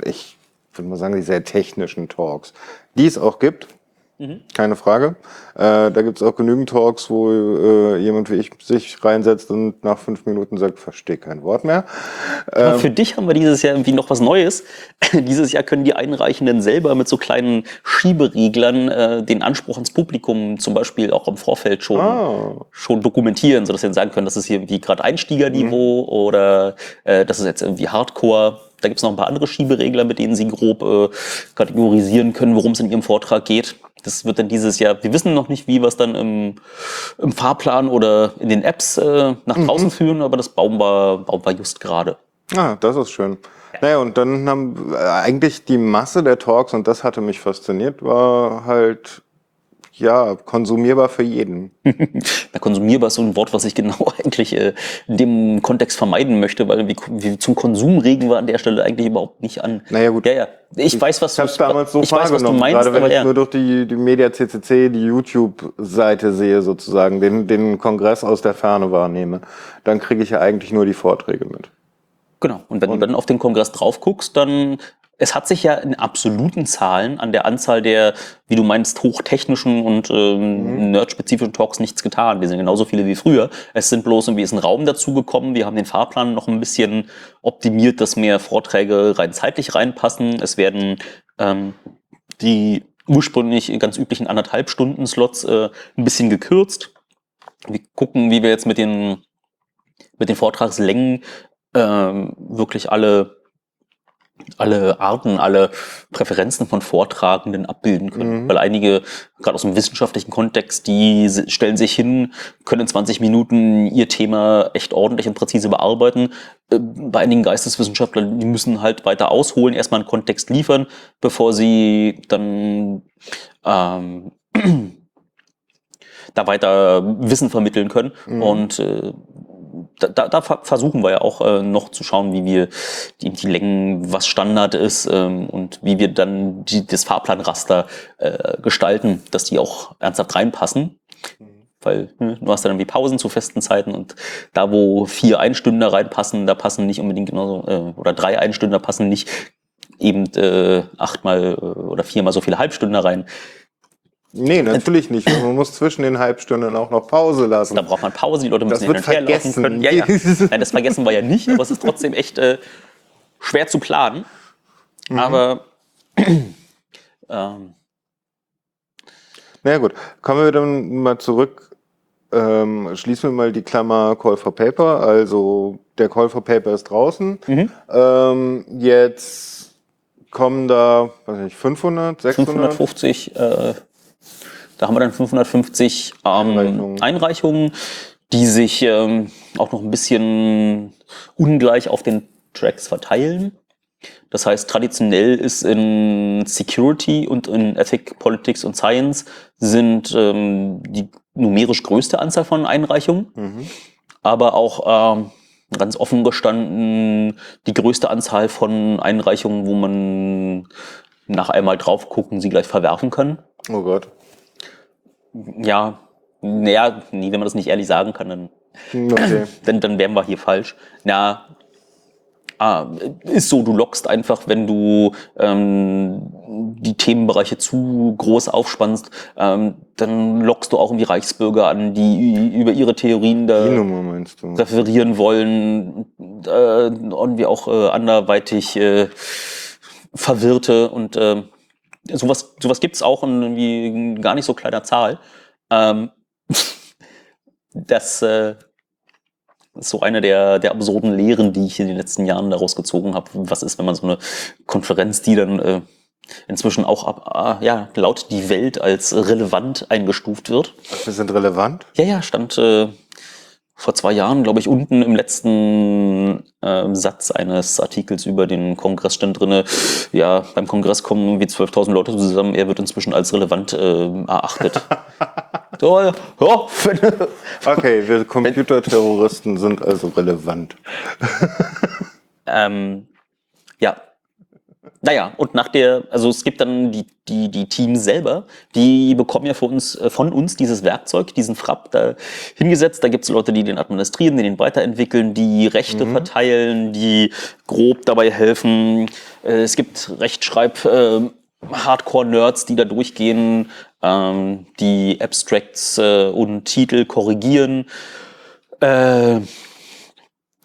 ich würde mal sagen, die sehr technischen Talks, die es auch gibt. Mhm. Keine Frage. Äh, da gibt es auch genügend Talks, wo äh, jemand wie ich sich reinsetzt und nach fünf Minuten sagt, verstehe kein Wort mehr. Ähm, für dich haben wir dieses Jahr irgendwie noch was Neues. [LAUGHS] dieses Jahr können die Einreichenden selber mit so kleinen Schiebereglern äh, den Anspruch ans Publikum zum Beispiel auch im Vorfeld schon, Ah. schon dokumentieren, sodass sie dann sagen können, das ist hier irgendwie gerade Einstiegerniveau Mhm. oder äh, das ist jetzt irgendwie Hardcore. Da gibt es noch ein paar andere Schieberegler, mit denen sie grob äh, kategorisieren können, worum es in ihrem Vortrag geht. Das wird dann dieses Jahr, wir wissen noch nicht, wie wir es dann im, im Fahrplan oder in den Apps äh, nach Mhm. draußen führen, aber das bauen wir, bauen wir just gerade. Ah, das ist schön. Naja, und dann haben äh, eigentlich die Masse der Talks, und das hatte mich fasziniert, war halt, ja, konsumierbar für jeden. [LAUGHS] Na, konsumierbar ist so ein Wort, was ich genau [LAUGHS] eigentlich äh, in dem Kontext vermeiden möchte, weil wir, wir zum Konsum regen wir an der Stelle eigentlich überhaupt nicht an. Naja, gut. Ja, ja. Ich weiß, was Ich es damals so ich weiß, was du meinst, gerade wenn ich ja. nur durch die, die Media CCC, die YouTube-Seite sehe sozusagen, den, den Kongress aus der Ferne wahrnehme, dann kriege ich ja eigentlich nur die Vorträge mit. Genau. Und wenn Und- du dann auf den Kongress drauf guckst, dann es hat sich ja in absoluten Zahlen an der Anzahl der, wie du meinst, hochtechnischen und ähm, nerdspezifischen Talks nichts getan. Wir sind genauso viele wie früher. Es sind bloß irgendwie ist ein Raum dazugekommen. Wir haben den Fahrplan noch ein bisschen optimiert, dass mehr Vorträge rein zeitlich reinpassen. Es werden ähm, die ursprünglich ganz üblichen anderthalb Stunden Slots äh, ein bisschen gekürzt. Wir gucken, wie wir jetzt mit den mit den Vortragslängen ähm, wirklich alle alle Arten, alle Präferenzen von Vortragenden abbilden können. Mhm. Weil einige, gerade aus dem wissenschaftlichen Kontext, die stellen sich hin, können in 20 Minuten ihr Thema echt ordentlich und präzise bearbeiten. Äh, Bei einigen Geisteswissenschaftlern, die müssen halt weiter ausholen, erstmal einen Kontext liefern, bevor sie dann ähm, [CLEARS THROAT] da weiter Wissen vermitteln können. Mhm. Und äh, da, da, da ver- versuchen wir ja auch äh, noch zu schauen, wie wir die, die Längen, was Standard ist ähm, und wie wir dann die, das Fahrplanraster äh, gestalten, dass die auch ernsthaft reinpassen. Weil ne, du hast dann irgendwie Pausen zu festen Zeiten und da, wo vier Einstünder reinpassen, da passen nicht unbedingt genauso, äh, oder drei Einstünder passen nicht eben äh, achtmal äh, oder viermal so viele Halbstünder rein. Nee, natürlich nicht. [LAUGHS] Man muss zwischen den Halbstunden auch noch Pause lassen. Da braucht man Pause, die Leute Das müssen hin wird und her laufen vergessen. können. Ja, ja. [LAUGHS] Nein, das vergessen wir ja nicht, aber es ist trotzdem echt äh, schwer zu planen. Mhm. Aber [CLEARS THROAT] ähm, Na ja, gut, kommen wir dann mal zurück. Ähm, schließen wir mal die Klammer Call for Paper. Also der Call for Paper ist draußen. Mhm. Ähm, jetzt kommen da, weiß nicht, 500, 600? 550, äh, da haben wir dann 550 ähm, Einreichungen. Einreichungen. die sich ähm, auch noch ein bisschen ungleich auf den Tracks verteilen. Das heißt, traditionell ist in Security und in Ethic, Politics und Science sind ähm, die numerisch größte Anzahl von Einreichungen, Mhm. aber auch ähm, ganz offen gestanden die größte Anzahl von Einreichungen, wo man nach einmal drauf gucken, sie gleich verwerfen kann. Oh Gott. Ja, naja, nee, wenn man das nicht ehrlich sagen kann, dann Okay. [CLEARS THROAT] dann, dann wären wir hier falsch. Na, ah, ist so, du lockst einfach, wenn du ähm, die Themenbereiche zu groß aufspannst, ähm, dann lockst du auch irgendwie Reichsbürger an, die über ihre Theorien da meinst du? referieren wollen äh, und wir auch äh, anderweitig äh, Verwirrte und äh, sowas, sowas gibt's auch in irgendwie gar nicht so kleiner Zahl. Ähm, [LAUGHS] das äh, ist so eine der, der absurden Lehren, die ich in den letzten Jahren daraus gezogen habe. Was ist, wenn man so eine Konferenz, die dann äh, inzwischen auch ab, ah, ja, laut die Welt als relevant eingestuft wird? Wir sind relevant? Ja, ja, stand äh, vor zwei Jahren, glaube ich, unten im letzten ähm, Satz eines Artikels über den Kongress stand drinne. Ja, beim Kongress kommen irgendwie 12.000 Leute zusammen. Er wird inzwischen als relevant äh, erachtet. [LAUGHS] so, ja, Okay, wir Computerterroristen sind also relevant. ähm, ja. Naja, und nach der, also es gibt dann die, die, die Teams selber, die bekommen ja für uns, äh, von uns dieses Werkzeug, diesen Frapp da hingesetzt. Da gibt es Leute, die den administrieren, die den weiterentwickeln, die Rechte verteilen, die grob dabei helfen. Äh, Es gibt Rechtschreib, äh, Hardcore-Nerds, die da durchgehen, ähm, die Abstracts äh, und Titel korrigieren. Äh,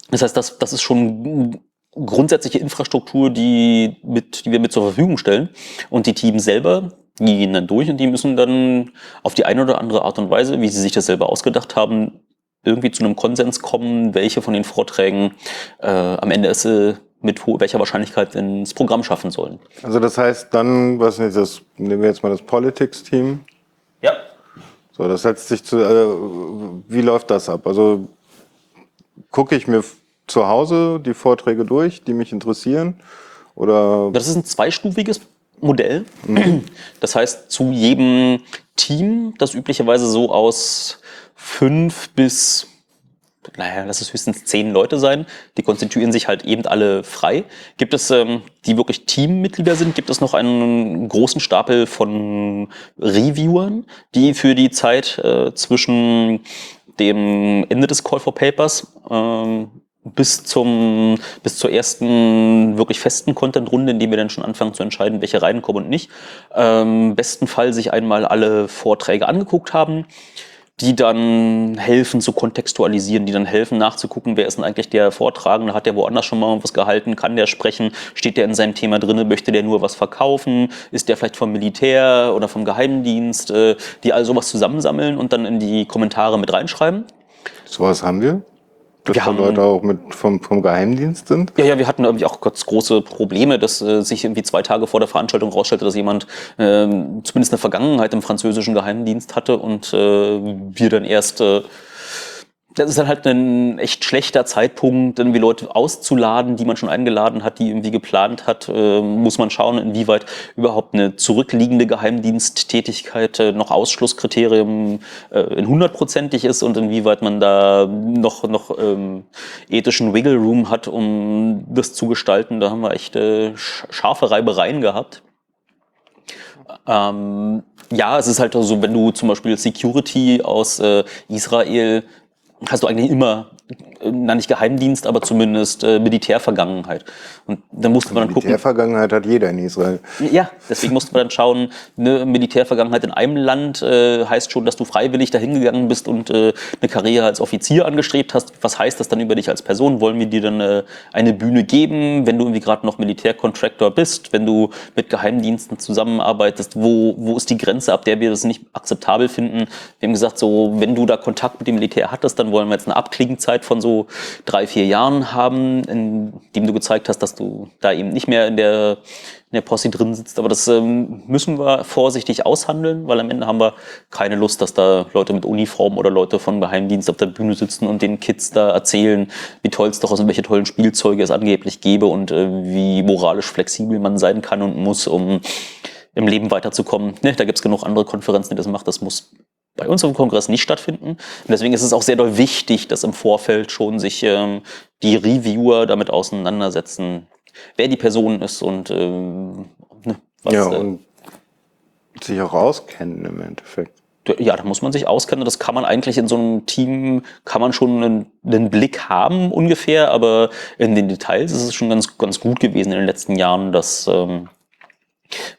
das heißt, das, das ist schon grundsätzliche Infrastruktur, die, mit, die wir mit zur Verfügung stellen. Und die Teams selber, die gehen dann durch und die müssen dann auf die eine oder andere Art und Weise, wie sie sich das selber ausgedacht haben, irgendwie zu einem Konsens kommen, welche von den Vorträgen äh, am Ende es äh, mit welcher Wahrscheinlichkeit ins Programm schaffen sollen. Also das heißt dann, was nicht, das nehmen wir jetzt mal das Politics-Team. Ja. So, das setzt sich zu. Äh, wie läuft das ab? Also gucke ich mir zu Hause die Vorträge durch, die mich interessieren? Oder Das ist ein zweistufiges Modell. Das heißt, zu jedem Team, das üblicherweise so aus fünf bis, naja, lass es höchstens zehn Leute sein, die konstituieren sich halt eben alle frei. Gibt es, ähm, die wirklich Teammitglieder sind, gibt es noch einen großen Stapel von Reviewern, die für die Zeit äh, zwischen dem Ende des Call for Papers ähm, bis zum bis zur ersten wirklich festen Content-Runde, in dem wir dann schon anfangen zu entscheiden, welche reinkommen und nicht. Ähm, besten Fall sich einmal alle Vorträge angeguckt haben, die dann helfen zu kontextualisieren, die dann helfen nachzugucken, wer ist denn eigentlich der Vortragende, hat der woanders schon mal was gehalten, kann der sprechen, steht der in seinem Thema drin, möchte der nur was verkaufen, ist der vielleicht vom Militär oder vom Geheimdienst, äh, die all sowas zusammensammeln und dann in die Kommentare mit reinschreiben. Sowas haben wir? Dass Wir haben- Leute auch mit vom, vom Geheimdienst sind? Ja, ja, wir hatten irgendwie auch ganz große Probleme, dass äh, sich irgendwie zwei Tage vor der Veranstaltung rausstellte, dass jemand ähm, zumindest eine Vergangenheit im französischen Geheimdienst hatte und äh, wir dann erst äh, das ist dann halt ein echt schlechter Zeitpunkt, irgendwie Leute auszuladen, die man schon eingeladen hat, die irgendwie geplant hat. Äh, muss man schauen, inwieweit überhaupt eine zurückliegende Geheimdiensttätigkeit äh, noch Ausschlusskriterium äh, in hundertprozentig ist und inwieweit man da noch, noch ähm, ethischen Wiggle Room hat, um das zu gestalten. Da haben wir echt äh, sch- scharfe Reibereien gehabt. Ähm, ja, es ist halt so, wenn du zum Beispiel Security aus äh, Israel hast du eigentlich immer, na nicht Geheimdienst, aber zumindest äh, Militärvergangenheit. Und dann musste man dann gucken. Militärvergangenheit hat jeder in Israel. Ja, deswegen musste man dann schauen, eine Militärvergangenheit in einem Land äh, heißt schon, dass du freiwillig dahin gegangen bist und äh, eine Karriere als Offizier angestrebt hast. Was heißt das dann über dich als Person? Wollen wir dir dann äh, eine Bühne geben, wenn du irgendwie gerade noch Militärcontractor bist, wenn du mit Geheimdiensten zusammenarbeitest? Wo, wo ist die Grenze, ab der wir das nicht akzeptabel finden? Wir haben gesagt, so, wenn du da Kontakt mit dem Militär hattest, dann wollen wir jetzt eine Abklingenzeit von so drei, vier Jahren haben, in dem du gezeigt hast, dass du da eben nicht mehr in der, in der Posse drin sitzt. Aber das ähm, müssen wir vorsichtig aushandeln, weil am Ende haben wir keine Lust, dass da Leute mit Uniform oder Leute von Geheimdienst auf der Bühne sitzen und den Kids da erzählen, wie toll es doch ist und welche tollen Spielzeuge es angeblich gäbe und äh, wie moralisch flexibel man sein kann und muss, um im Leben weiterzukommen. Ne, da gibt's genug andere Konferenzen, die das machen. Das muss bei uns im Kongress nicht stattfinden. Und deswegen ist es auch sehr doll wichtig, dass im Vorfeld schon sich ähm, die Reviewer damit auseinandersetzen, wer die Person ist und ähm, ne, was, ja, äh, und sich auch auskennen im Endeffekt. ja, da muss man sich auskennen. Das kann man eigentlich in so einem Team, kann man schon einen, einen Blick haben ungefähr, aber in den Details ist es schon ganz, ganz gut gewesen in den letzten Jahren, dass ähm,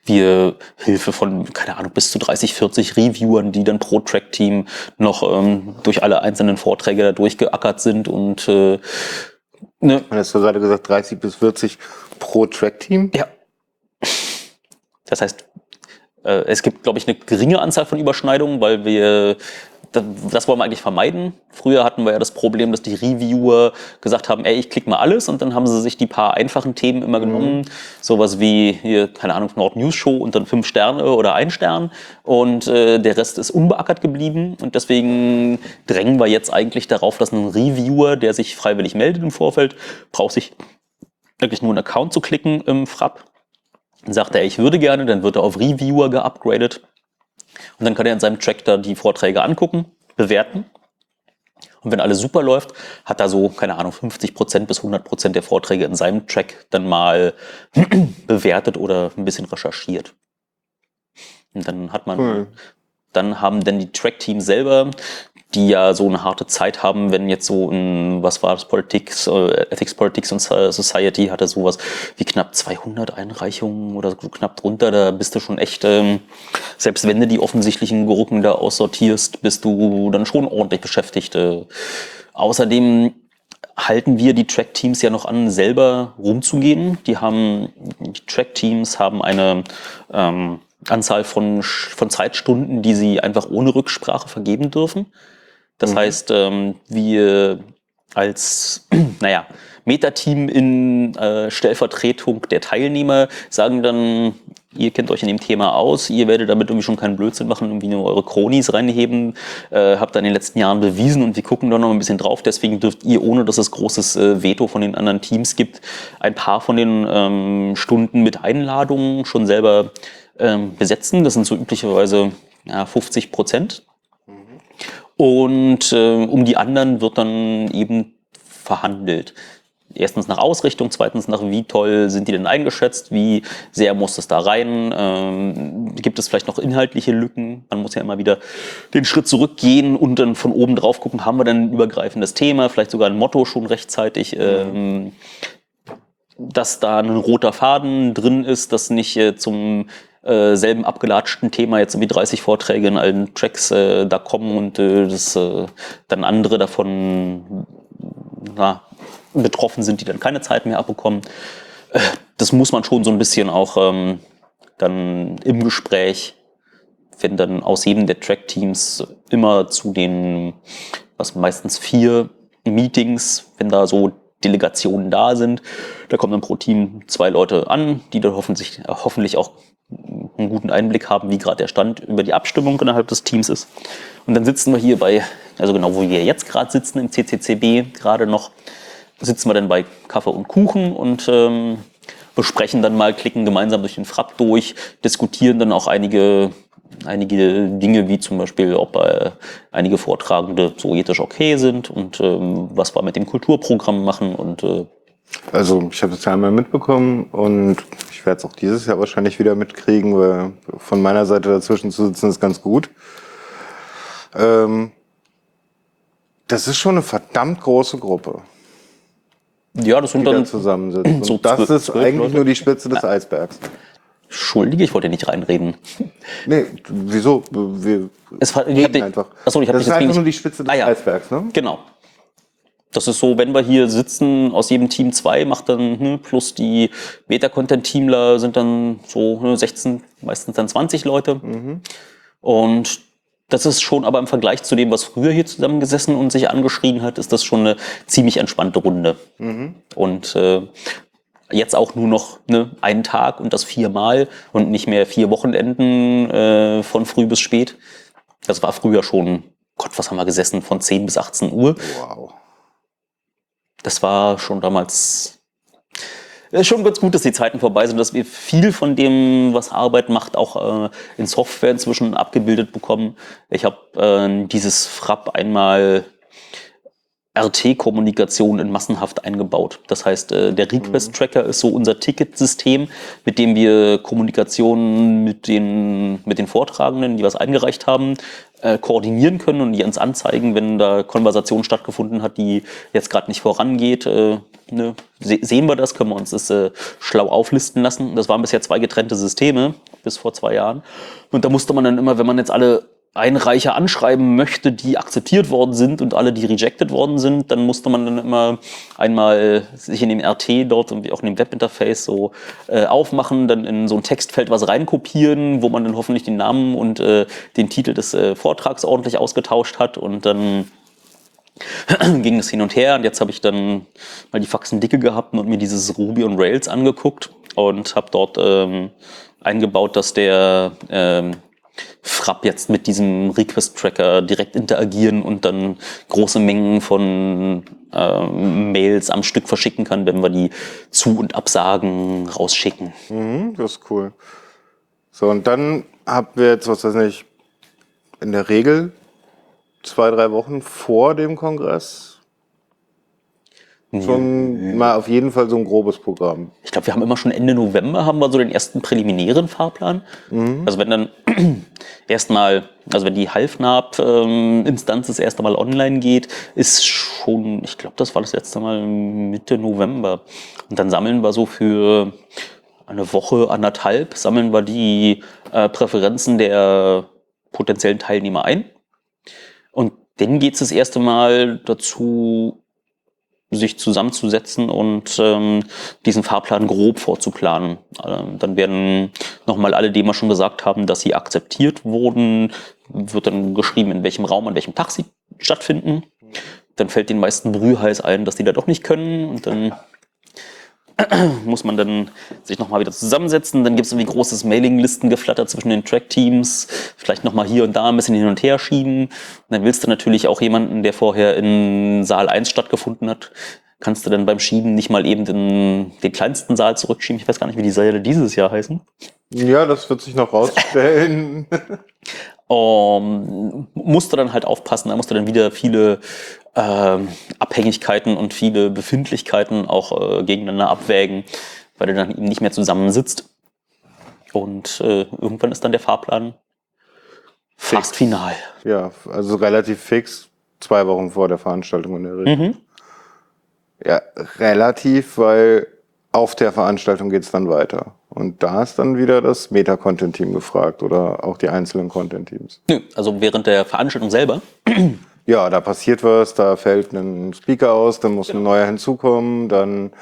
wir Hilfe von, keine Ahnung, bis zu 30, 40 Reviewern, die dann pro Track-Team noch ähm, durch alle einzelnen Vorträge da durchgeackert sind und äh, ne, Man hast du gerade gesagt, 30 bis 40 pro Track-Team. ja. Das heißt, äh, es gibt, glaube ich, eine geringe Anzahl von Überschneidungen, weil wir das, wollen wir eigentlich vermeiden. Früher hatten wir ja das Problem, dass die Reviewer gesagt haben, ey, ich klicke mal alles und dann haben sie sich die paar einfachen Themen immer genommen. Sowas wie hier, keine Ahnung, Nord News Show und dann fünf Sterne oder ein Stern. Und äh, der Rest ist unbeackert geblieben. Und deswegen drängen wir jetzt eigentlich darauf, dass ein Reviewer, der sich freiwillig meldet im Vorfeld, braucht sich wirklich nur einen Account zu klicken im Frapp. Dann sagt er, ich würde gerne, dann wird er auf Reviewer geupgradet. Und dann kann er in seinem Track da die Vorträge angucken, bewerten. Und wenn alles super läuft, hat er so, keine Ahnung, 50% bis 100% der Vorträge in seinem Track dann mal [CLEARS THROAT] bewertet oder ein bisschen recherchiert. Und dann hat man, Cool. dann haben denn die Track-Teams selber, die ja so eine harte Zeit haben, wenn jetzt so ein, was war das, Politics, äh, Ethics, Politics und Society hatte sowas wie knapp 200 Einreichungen oder so knapp drunter, da bist du schon echt, ähm, selbst wenn du die offensichtlichen Gurken da aussortierst, bist du dann schon ordentlich beschäftigt. Äh. Außerdem halten wir die Track-Teams ja noch an, selber rumzugehen. Die haben, die Track-Teams haben eine ähm, Anzahl von, von Zeitstunden, die sie einfach ohne Rücksprache vergeben dürfen. Das heißt, ähm, wir als, [CLEARS THROAT] naja, Meta-Team in äh, Stellvertretung der Teilnehmer sagen dann, ihr kennt euch in dem Thema aus, ihr werdet damit irgendwie schon keinen Blödsinn machen, irgendwie nur eure Kronis reinheben, äh, habt da in den letzten Jahren bewiesen und wir gucken da noch ein bisschen drauf, deswegen dürft ihr, ohne dass es großes äh, Veto von den anderen Teams gibt, ein paar von den ähm, Stunden mit Einladungen schon selber ähm, besetzen. Das sind so üblicherweise ja, 50 Prozent. Und äh, um die anderen wird dann eben verhandelt. erstens nach Ausrichtung, zweitens nach wie toll sind die denn eingeschätzt, wie sehr muss es da rein, ähm, gibt es vielleicht noch inhaltliche Lücken, man muss ja immer wieder den Schritt zurückgehen und dann von oben drauf gucken, haben wir denn ein übergreifendes Thema, vielleicht sogar ein Motto schon rechtzeitig, ähm, dass da ein roter Faden drin ist, dass nicht äh, zum äh, selben abgelatschten Thema jetzt irgendwie 30 Vorträge in allen Tracks äh, da kommen und äh, das äh, dann andere davon na, betroffen sind, die dann keine Zeit mehr abbekommen. Äh, das muss man schon so ein bisschen auch ähm, dann im Gespräch, wenn dann aus jedem der Track-Teams immer zu den, was meistens vier Meetings, wenn da so Delegationen da sind, da kommen dann pro Team zwei Leute an, die dann hoffentlich, hoffentlich auch einen guten Einblick haben, wie gerade der Stand über die Abstimmung innerhalb des Teams ist. Und dann sitzen wir hier bei, also genau wo wir jetzt gerade sitzen im CCCB, gerade noch, sitzen wir dann bei Kaffee und Kuchen und ähm, besprechen dann mal, klicken gemeinsam durch den Frapp durch, diskutieren dann auch einige, einige Dinge, wie zum Beispiel, ob äh, einige Vortragende so ethisch okay sind und ähm, was wir mit dem Kulturprogramm machen und äh, Also ich habe es ja einmal mitbekommen und ich werde es auch dieses Jahr wahrscheinlich wieder mitkriegen, weil von meiner Seite dazwischen zu sitzen ist ganz gut. Ähm, das ist schon eine verdammt große Gruppe, ja, das sind da dann zusammensitzt. So das ist eigentlich Leute. nur die Spitze des Eisbergs. Entschuldige, ich wollte nicht reinreden. Nee, wieso? Wir Es ich hab einfach. Achso, ich hab das ist einfach nur die Spitze des Ah, ja. Eisbergs, ne? Genau. Das ist so, wenn wir hier sitzen, aus jedem Team zwei macht dann, ne, plus die Beta-Content-Teamler sind dann so ne, 16, meistens dann 20 Leute. Und das ist schon, aber im Vergleich zu dem, was früher hier zusammengesessen und sich angeschrien hat, ist das schon eine ziemlich entspannte Runde. Und äh, jetzt auch nur noch ne, einen Tag und das viermal und nicht mehr vier Wochenenden äh, von früh bis spät. Das war früher schon, Gott, was haben wir gesessen, von 10 bis 18 Uhr. Wow. Das war schon damals ist schon ganz gut, dass die Zeiten vorbei sind, dass wir viel von dem, was Arbeit macht, auch äh, in Software inzwischen abgebildet bekommen. Ich habe äh, dieses Frapp einmal RT-Kommunikation in massenhaft eingebaut. Das heißt, äh, der Request-Tracker ist so unser Ticketsystem, mit dem wir Kommunikation mit den, mit den Vortragenden, die was eingereicht haben, äh, koordinieren können und die uns anzeigen, wenn da Konversation stattgefunden hat, die jetzt gerade nicht vorangeht. Äh, ne? Se sehen wir das, können wir uns das äh, schlau auflisten lassen. Das waren bisher zwei getrennte Systeme bis vor zwei Jahren. Und da musste man dann immer, wenn man jetzt alle Einreicher anschreiben möchte, die akzeptiert worden sind und alle, die rejected worden sind, dann musste man dann immer einmal sich in dem RT dort und auch in dem Webinterface so äh, aufmachen, dann in so ein Textfeld was reinkopieren, wo man dann hoffentlich den Namen und äh, den Titel des äh, Vortrags ordentlich ausgetauscht hat und dann [CLEARS THROAT] ging es hin und her und jetzt habe ich dann mal die Faxen dicke gehabt und mir dieses Ruby on Rails angeguckt und habe dort ähm, eingebaut, dass der ähm, Frapp jetzt mit diesem Request-Tracker direkt interagieren und dann große Mengen von ähm, Mails am Stück verschicken kann, wenn wir die Zu- und Absagen rausschicken. Mhm, das ist cool. So, und dann haben wir jetzt, was weiß ich, in der Regel zwei, drei Wochen vor dem Kongress schon mal auf jeden Fall so ein grobes Programm. Ich glaube, wir haben immer schon Ende November haben wir so den ersten präliminären Fahrplan. Also wenn dann [CLEARS THROAT] erstmal, also wenn die Halfnab-Instanz das erste Mal online geht, ist schon, ich glaube, das war das letzte Mal Mitte November. Und dann sammeln wir so für eine Woche, anderthalb, sammeln wir die äh, Präferenzen der potenziellen Teilnehmer ein. Und dann geht es das erste Mal dazu, sich zusammenzusetzen und ähm, diesen Fahrplan grob vorzuplanen. Ähm, dann werden nochmal alle, die immer schon gesagt haben, dass sie akzeptiert wurden, wird dann geschrieben, in welchem Raum, an welchem Tag sie stattfinden. Dann fällt den meisten brühheiß ein, dass die da doch nicht können und dann [CLEARS THROAT] muss man dann sich nochmal wieder zusammensetzen. Dann gibt es irgendwie großes Mailinglistengeflatter zwischen den Track-Teams, vielleicht nochmal hier und da ein bisschen hin und her schieben. Und dann willst du natürlich auch jemanden, der vorher in Saal 1 stattgefunden hat, kannst du dann beim Schieben nicht mal eben in den kleinsten Saal zurückschieben. Ich weiß gar nicht, wie die Säle dieses Jahr heißen. Ja, das wird sich noch rausstellen. Um, [LAUGHS] musst du dann halt aufpassen, da musst du dann wieder viele ähm, Abhängigkeiten und viele Befindlichkeiten auch äh, gegeneinander abwägen, weil du dann eben nicht mehr zusammensitzt. Und äh, irgendwann ist dann der Fahrplan fast final. Ja, also relativ fix, zwei Wochen vor der Veranstaltung in der Regel. Mhm. Ja, relativ, weil auf der Veranstaltung geht's dann weiter. Und da ist dann wieder das Meta-Content-Team gefragt oder auch die einzelnen Content-Teams. Nö, also während der Veranstaltung selber. Ja, da passiert was, da fällt ein Speaker aus, dann muss ein neuer hinzukommen, dann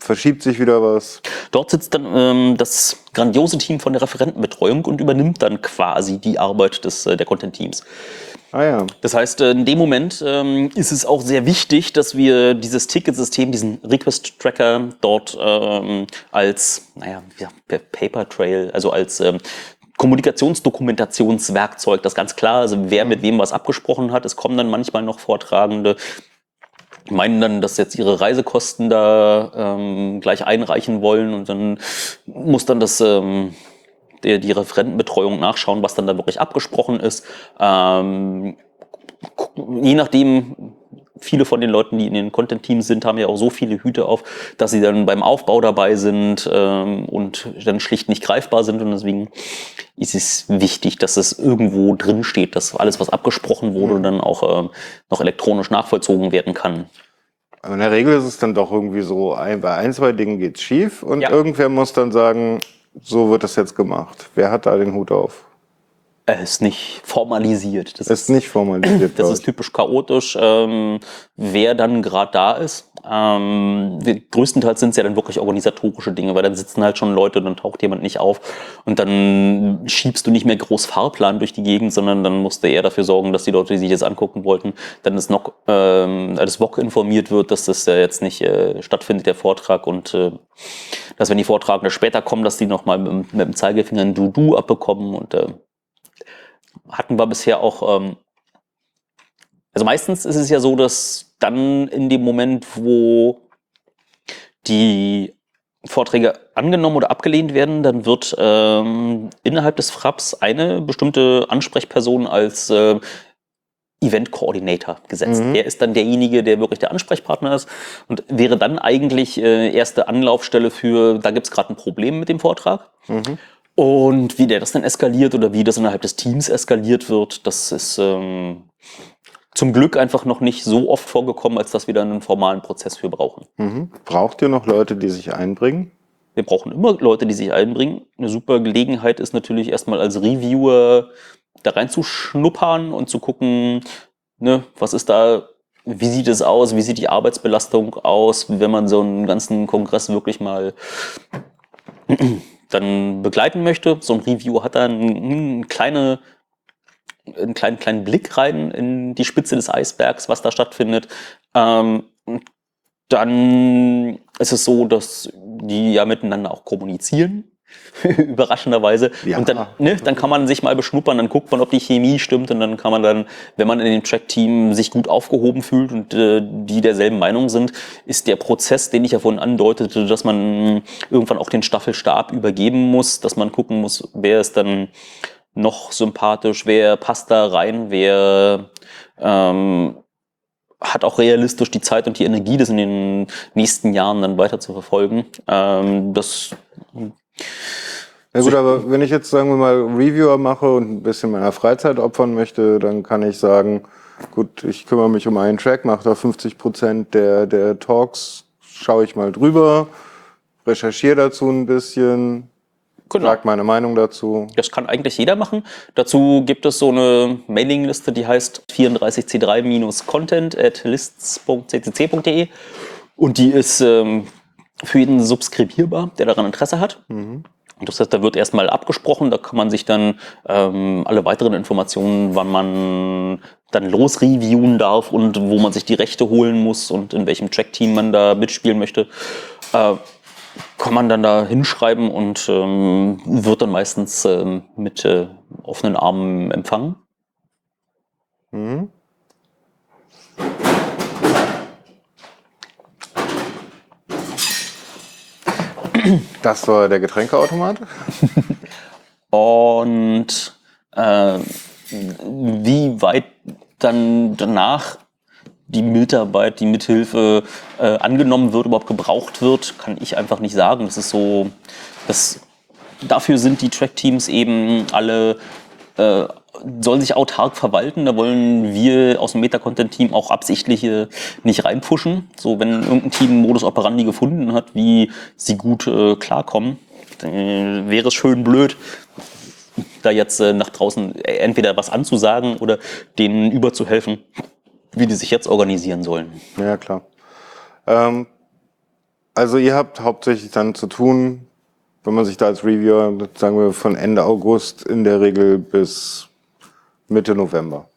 verschiebt sich wieder was. Dort sitzt dann ähm, das grandiose Team von der Referentenbetreuung und übernimmt dann quasi die Arbeit des, äh, der Content-Teams. Ah ja, Das heißt, äh, in dem Moment ähm, ist es auch sehr wichtig, dass wir dieses Ticketsystem, diesen Request-Tracker dort ähm, als, naja, ja, per Paper Trail, also als ähm, Kommunikationsdokumentationswerkzeug, das ganz klar, also wer mit wem was abgesprochen hat. Es kommen dann manchmal noch Vortragende, die meinen dann, dass jetzt ihre Reisekosten da ähm, gleich einreichen wollen und dann muss dann das ähm, der, die Referentenbetreuung nachschauen, was dann da wirklich abgesprochen ist. Ähm, je nachdem, viele von den Leuten, die in den Content-Teams sind, haben ja auch so viele Hüte auf, dass sie dann beim Aufbau dabei sind ähm, und dann schlicht nicht greifbar sind. Und deswegen ist es wichtig, dass es irgendwo drin steht, dass alles, was abgesprochen wurde, dann auch ähm, noch elektronisch nachvollzogen werden kann. aber in der Regel ist es dann doch irgendwie so, ein, bei ein, zwei Dingen geht's schief und Ja. irgendwer muss dann sagen, so wird das jetzt gemacht. Wer hat da den Hut auf? Er ist nicht formalisiert. Das Ist nicht formalisiert. Das ist typisch chaotisch, ähm, wer dann gerade da ist. Ähm, größtenteils sind es ja dann wirklich organisatorische Dinge, weil dann sitzen halt schon Leute, dann taucht jemand nicht auf und dann schiebst du nicht mehr groß Fahrplan durch die Gegend, sondern dann musst du eher dafür sorgen, dass die Leute, die sich das angucken wollten, dann das, NOC, ähm, das VOG informiert wird, dass das ja jetzt nicht äh, stattfindet, der Vortrag und äh, dass wenn die Vortragenden später kommen, dass die nochmal mit, dem- mit dem Zeigefinger ein Du-Du abbekommen und äh, hatten wir bisher auch ähm, also meistens ist es ja so, dass dann in dem Moment, wo die Vorträge angenommen oder abgelehnt werden, dann wird ähm, innerhalb des FRAPs eine bestimmte Ansprechperson als äh, Event Coordinator gesetzt. Mhm. Der ist dann derjenige, der wirklich der Ansprechpartner ist und wäre dann eigentlich äh, erste Anlaufstelle für, da gibt es gerade ein Problem mit dem Vortrag. Mhm. Und wie der das dann eskaliert oder wie das innerhalb des Teams eskaliert wird, das ist ähm, zum Glück einfach noch nicht so oft vorgekommen, als dass wir da einen formalen Prozess für brauchen. Mhm. Braucht ihr noch Leute, die sich einbringen? Wir brauchen immer Leute, die sich einbringen. Eine super Gelegenheit ist natürlich erstmal als Reviewer da reinzuschnuppern und zu gucken, ne, was ist da, wie sieht es aus, wie sieht die Arbeitsbelastung aus, wenn man so einen ganzen Kongress wirklich mal dann begleiten möchte. So ein Review hat da einen, kleine, einen kleinen, kleinen Blick rein in die Spitze des Eisbergs, was da stattfindet. Ähm, dann ist es so, dass die ja miteinander auch kommunizieren. [LAUGHS] Überraschenderweise. Ja. Und dann, ne, dann kann man sich mal beschnuppern, dann guckt man, ob die Chemie stimmt und dann kann man dann, wenn man in dem Track-Team sich gut aufgehoben fühlt und äh, die derselben Meinung sind, ist der Prozess, den ich ja vorhin andeutete, dass man irgendwann auch den Staffelstab übergeben muss, dass man gucken muss, wer ist dann noch sympathisch, wer passt da rein, wer ähm, hat auch realistisch die Zeit und die Energie, das in den nächsten Jahren dann weiter zu verfolgen. Ähm, das Ja gut, aber wenn ich jetzt, sagen wir mal, Reviewer mache und ein bisschen meiner Freizeit opfern möchte, dann kann ich sagen, gut, ich kümmere mich um einen Track, mache da 50 Prozent der, der Talks, schaue ich mal drüber, recherchiere dazu ein bisschen, Genau. sag meine Meinung dazu. Das kann eigentlich jeder machen. Dazu gibt es so eine Mailingliste, die heißt 34c3-content at lists.ccc.de und die ist ähm, für jeden subskribierbar, der daran Interesse hat. Und das heißt, da wird erstmal abgesprochen, da kann man sich dann ähm, alle weiteren Informationen, wann man dann losreviewen darf und wo man sich die Rechte holen muss und in welchem Track-Team man da mitspielen möchte, äh, kann man dann da hinschreiben und ähm, wird dann meistens ähm, mit äh, offenen Armen empfangen. Mhm. Das war der Getränkeautomat. [LAUGHS] Und äh, wie weit dann danach die Mitarbeit, die mithilfe äh, angenommen wird, überhaupt gebraucht wird, kann ich einfach nicht sagen. Das ist so, das, dafür sind die Track-Teams eben alle, äh, sollen sich autark verwalten. Da wollen wir aus dem Meta-Content-Team auch absichtlich äh, nicht reinpushen. So, wenn irgendein Team Modus operandi gefunden hat, wie sie gut äh, klarkommen, dann äh, wäre es schön blöd, da jetzt äh, nach draußen entweder was anzusagen oder denen überzuhelfen, wie die sich jetzt organisieren sollen. Ja, klar. Ähm, also ihr habt hauptsächlich dann zu tun, wenn man sich da als Reviewer, sagen wir von Ende August in der Regel bis Mitte November.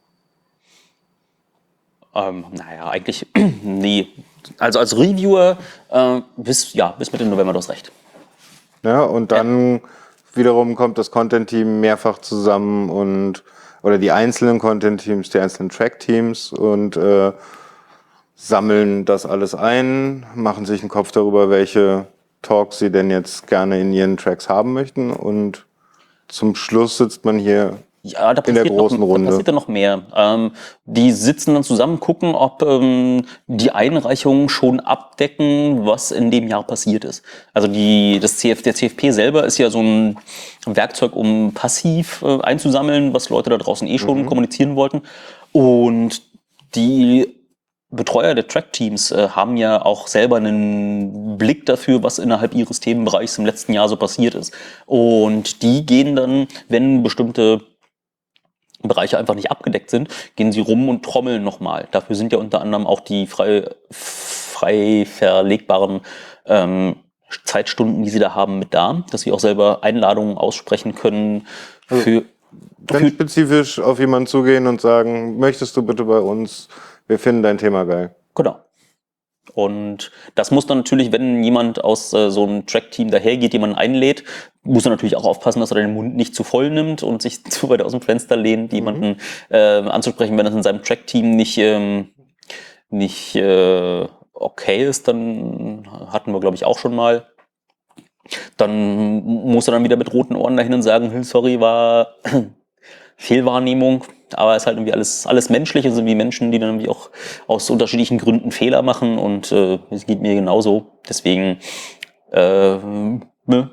Ähm, naja, eigentlich [CLEARS THROAT] nee. Also als Reviewer äh, bis, ja, bis Mitte November, du hast recht. Ja, und dann wiederum kommt das Content-Team mehrfach zusammen und oder die einzelnen Content-Teams, die einzelnen Track-Teams und äh, sammeln das alles ein, machen sich einen Kopf darüber, welche Talks sie denn jetzt gerne in ihren Tracks haben möchten und zum Schluss sitzt man hier Ja, da In der passiert großen noch, Runde. Da passiert dann noch mehr. Ähm, die sitzen dann zusammen, gucken, ob ähm, die Einreichungen schon abdecken, was in dem Jahr passiert ist. Also die, das CF, der CFP selber ist ja so ein Werkzeug, um passiv äh, einzusammeln, was Leute da draußen eh schon kommunizieren wollten. Und die Betreuer der Track-Teams äh, haben ja auch selber einen Blick dafür, was innerhalb ihres Themenbereichs im letzten Jahr so passiert ist. Und die gehen dann, wenn bestimmte Bereiche einfach nicht abgedeckt sind, gehen sie rum und trommeln nochmal. Dafür sind ja unter anderem auch die frei, frei verlegbaren ähm, Zeitstunden, die sie da haben, mit da, dass sie auch selber Einladungen aussprechen können für, ganz für spezifisch auf jemanden zugehen und sagen, möchtest du bitte bei uns, wir finden dein Thema geil. Genau. Und das muss dann natürlich, wenn jemand aus äh, so einem Track-Team dahergeht, jemanden einlädt, muss er natürlich auch aufpassen, dass er den Mund nicht zu voll nimmt und sich [LAUGHS] zu weit aus dem Fenster lehnt, jemanden äh, anzusprechen, wenn das in seinem Track-Team nicht, ähm, nicht äh, okay ist, dann hatten wir, glaube ich, auch schon mal. Dann muss er dann wieder mit roten Ohren dahin und sagen, "Hm, sorry, war [CLEARS THROAT] Fehlwahrnehmung. Aber es ist halt irgendwie alles, alles menschlich. Es sind wie Menschen, die dann irgendwie auch aus unterschiedlichen Gründen Fehler machen und äh, es geht mir genauso. Deswegen äh, ne?